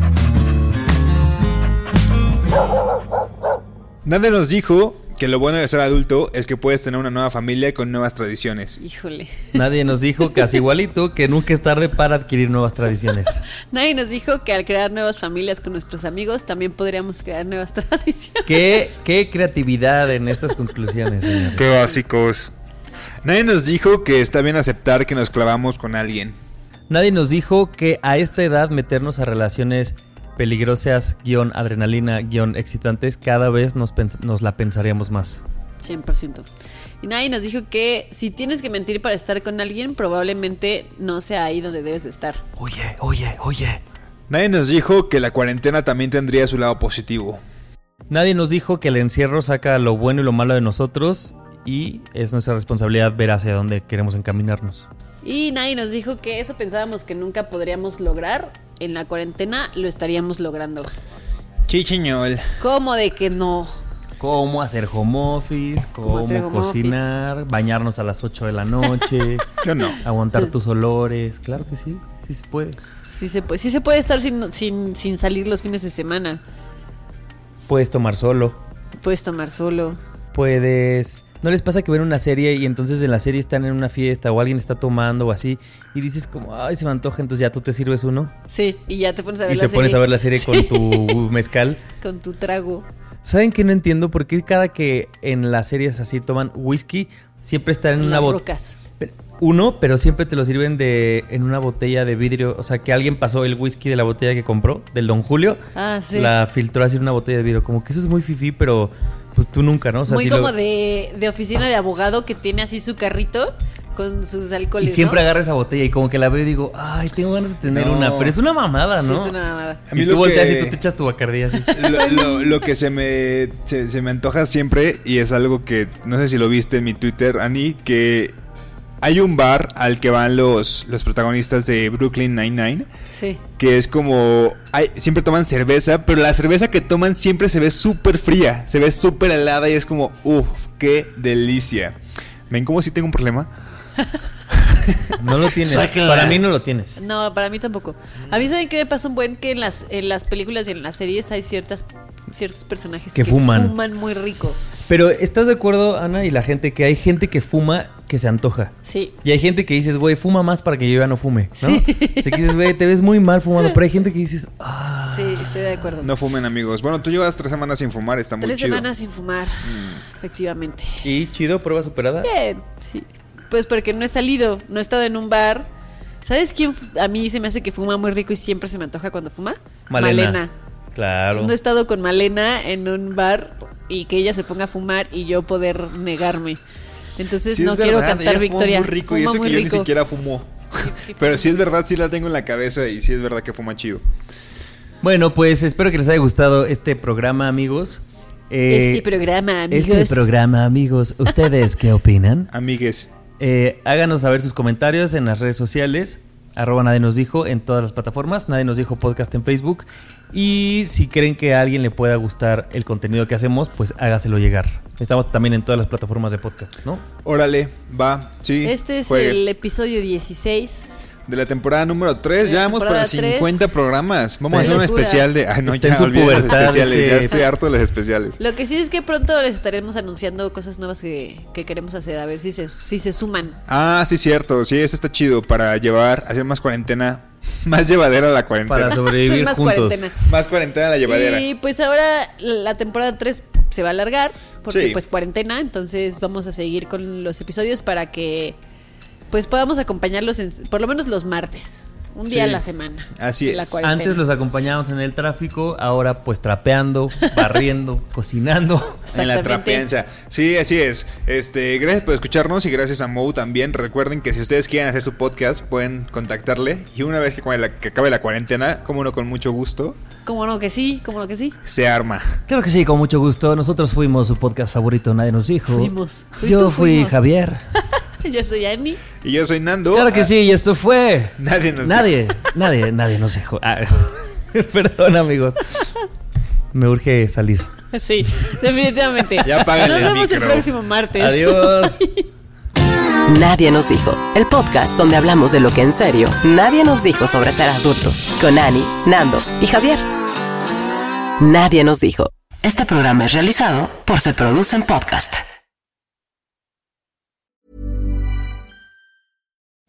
Nadie nos dijo que lo bueno de ser adulto es que puedes tener una nueva familia con nuevas tradiciones. Híjole. Nadie nos dijo, casi igualito, que nunca es tarde para adquirir nuevas tradiciones. <laughs> Nadie nos dijo que al crear nuevas familias con nuestros amigos también podríamos crear nuevas <laughs> tradiciones. ¿Qué, qué creatividad en estas conclusiones. Qué básicos. Nadie nos dijo que está bien aceptar que nos clavamos con alguien. Nadie nos dijo que a esta edad meternos a relaciones peligrosas, guion adrenalina, guion excitantes, cada vez nos, nos la pensaríamos más. 100%. Y nadie nos dijo que si tienes que mentir para estar con alguien, probablemente no sea ahí donde debes de estar. Oye, oye, oye. Nadie nos dijo que la cuarentena también tendría su lado positivo. Nadie nos dijo que el encierro saca lo bueno y lo malo de nosotros y es nuestra responsabilidad ver hacia dónde queremos encaminarnos. Y nadie nos dijo que eso pensábamos que nunca podríamos lograr. En la cuarentena lo estaríamos logrando. Chichiñol. ¿Cómo de que no? Cómo hacer home office, cómo, hacer home cocinar, bañarnos a las 8 de la noche, <laughs> Yo no. aguantar tus olores. Claro que sí, sí se puede. Sí se puede, sí se puede estar sin, sin, sin salir los fines de semana. Puedes tomar solo, Puedes tomar solo. Puedes... ¿No les pasa que ven una serie y entonces en la serie están en una fiesta o alguien está tomando o así y dices como, ay, se me antoja, entonces ya tú te sirves uno Sí, y ya te pones a ver y la te serie. pones a ver la serie con tu <laughs> mezcal? Con tu trago. ¿Saben que no entiendo por qué cada que en las series así toman whisky siempre están en En una botella? Uno, pero siempre te lo sirven de en una botella de vidrio, o sea, que alguien pasó el whisky de la botella que compró del Don Julio, Ah, sí. la filtró así en una botella de vidrio, como que eso es muy fifí, pero pues tú nunca, ¿no? O sea, Muy si como lo- de, de oficina de abogado que tiene así su carrito con sus y alcoholes. siempre ¿no? agarra esa botella y como que la veo y digo, ay, tengo ganas de tener No. una, pero es una mamada, Sí, ¿no? es una mamada. A mí y tú volteas que- y tú te echas tu bacardí así. <laughs> Lo, lo- lo que se me, se, se me antoja siempre, y es algo que no sé si lo viste en mi Twitter, Ani, que hay un bar al que van los, los protagonistas de Brooklyn Nine-Nine, Sí. que es como, hay, siempre toman cerveza, pero la cerveza que toman siempre se ve súper fría, se ve súper helada y es como, uff, qué delicia. ¿Ven cómo si tengo un problema? <laughs> No lo tienes. Sácala. Para mí no lo tienes. No, para mí tampoco. A mí saben que me pasa un buen que en las, en las películas y en las series hay ciertas ciertos personajes Que fuman. muy rico. Pero ¿estás de acuerdo, Ana, y la gente, que hay gente que fuma que se antoja? Sí. Y hay gente que dices, güey, fuma más para que yo ya no fume, ¿no? Sí. <laughs> Así que dices, güey, te ves muy mal fumando, pero hay gente que dices, ah, Sí, estoy de acuerdo. No fumen amigos. Bueno, tú llevas tres semanas sin fumar, está muy Tres chido. semanas sin fumar, efectivamente. ¿y chido, prueba superada? Bien, sí. Pues porque no he salido, no he estado en un bar. ¿Sabes quién a mí se me hace que fuma muy rico y siempre se me antoja cuando fuma? Malena. Claro. Entonces no he estado con Malena en un bar y que ella se ponga a fumar y yo poder negarme. Entonces Sí, no quiero verdad, cantar ella victoria. Muy rico y eso muy que yo ni siquiera fumó. <laughs> sí Pero fuma. sí es verdad, sí la tengo en la cabeza y sí es verdad que fuma chido. Bueno, pues espero que les haya gustado este programa, amigos. Eh, Este programa, amigos. Este programa, amigos. ¿Ustedes qué opinan? Amigues. Eh, háganos saber sus comentarios en las redes sociales. Arroba Nadie Nos Dijo en todas las plataformas. Nadie Nos Dijo Podcast en Facebook. Y si creen que a alguien le pueda gustar el contenido que hacemos, pues hágaselo llegar. Estamos también en todas las plataformas de podcast, ¿no? Órale, va, sí. Este es juegue. el episodio 16. De la temporada número 3, De ya vamos para 50 programas. Vamos a hacer un especial de. Ay, no, Está ya olvidé los especiales. Ya estoy harto de los especiales. Lo que sí es que pronto les estaremos anunciando cosas nuevas que, que queremos hacer, a ver si se, si se suman. Ah, sí, cierto. Sí, eso está chido para llevar, hacer más cuarentena. <laughs> Más llevadera la cuarentena. Para sobrevivir Más juntos. cuarentena. Más cuarentena la llevadera. Y pues ahora la temporada 3 se va a alargar porque Sí. pues cuarentena, entonces vamos a seguir con los episodios para que pues podamos acompañarlos en, por lo menos los martes, un día Sí. a la semana. Así la es. Antes los acompañábamos en el tráfico, ahora pues trapeando, <laughs> barriendo, cocinando. En la trapeanza. Sí, así es. Este, gracias por escucharnos y gracias a Mo también. Recuerden que si ustedes quieren hacer su podcast, pueden contactarle. Y una vez que, acabe la- que acabe la cuarentena, como no, con mucho gusto, Como no que sí, como no que sí. se arma. Claro que sí, con mucho gusto. Nosotros fuimos su podcast favorito, nadie nos dijo. Fuimos. Yo fui fuimos. Javier. <laughs> <laughs> Yo soy Annie. Y yo soy Nando. Claro que Ah, sí, y esto fue. Nadie nos Nadie, <laughs> nadie, nadie nos dejó. Ah, <laughs> perdón, amigos. Me urge salir. Sí, definitivamente. Ya Nos vemos el próximo martes. Adiós. Nadie nos dijo. El podcast donde hablamos de lo que en serio nadie nos dijo sobre ser adultos. Con Ani, Nando y Javier. Nadie nos dijo. Este programa es realizado por Se Producen Podcast.